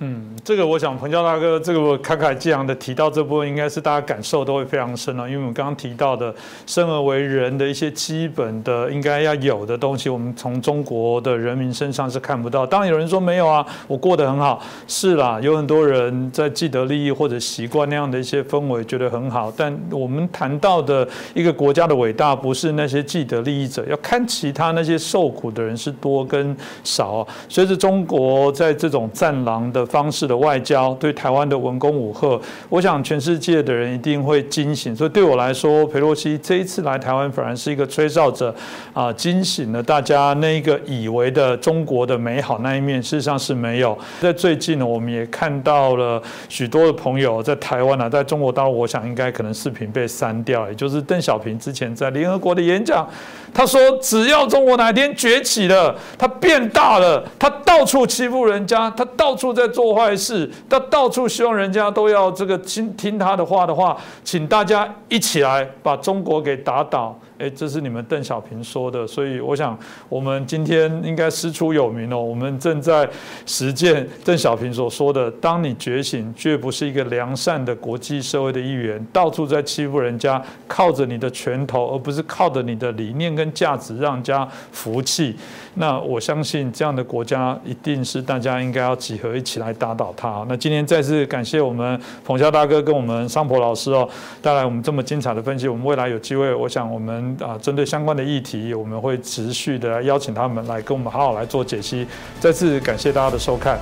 嗯。这个我想彭教大哥，这个我侃侃激昂的提到这部分，应该是大家感受都会非常深了。因为我们刚刚提到的生而为人的一些基本的应该要有的东西，我们从中国的人民身上是看不到。当然有人说没有啊，我过得很好，是啦，有很多人在既得利益或者习惯那样的一些氛围，觉得很好。但我们谈到的一个国家的伟大，不是那些既得利益者，要看其他那些受苦的人是多跟少。随着中国在这种战狼的方式的。外交对台湾的文攻武赫，我想全世界的人一定会惊醒。所以对我来说，佩洛西这一次来台湾，反而是一个吹哨者啊，惊醒了大家那一个以为的中国的美好那一面，事实上是没有。在最近呢，我们也看到了许多的朋友在台湾呢，在中国大陆，我想应该可能视频被删掉，也就是邓小平之前在联合国的演讲。他说：“只要中国哪天崛起了，他变大了，他到处欺负人家，他到处在做坏是，他到处希望人家都要这个听听他的话的话，请大家一起来把中国给打倒。”哎，这是你们邓小平说的，所以我想我们今天应该师出有名哦。我们正在实践邓小平所说的：当你觉醒，绝不是一个良善的国际社会的一员，到处在欺负人家，靠着你的拳头，而不是靠着你的理念跟价值让人家服气。那我相信这样的国家一定是大家应该要集合一起来打倒他。那今天再次感谢我们彭潇大哥跟我们桑婆老师哦，带来我们这么精彩的分析。我们未来有机会，我想我们啊，针对相关的议题，我们会持续的邀请他们来跟我们好好来做解析。再次感谢大家的收看。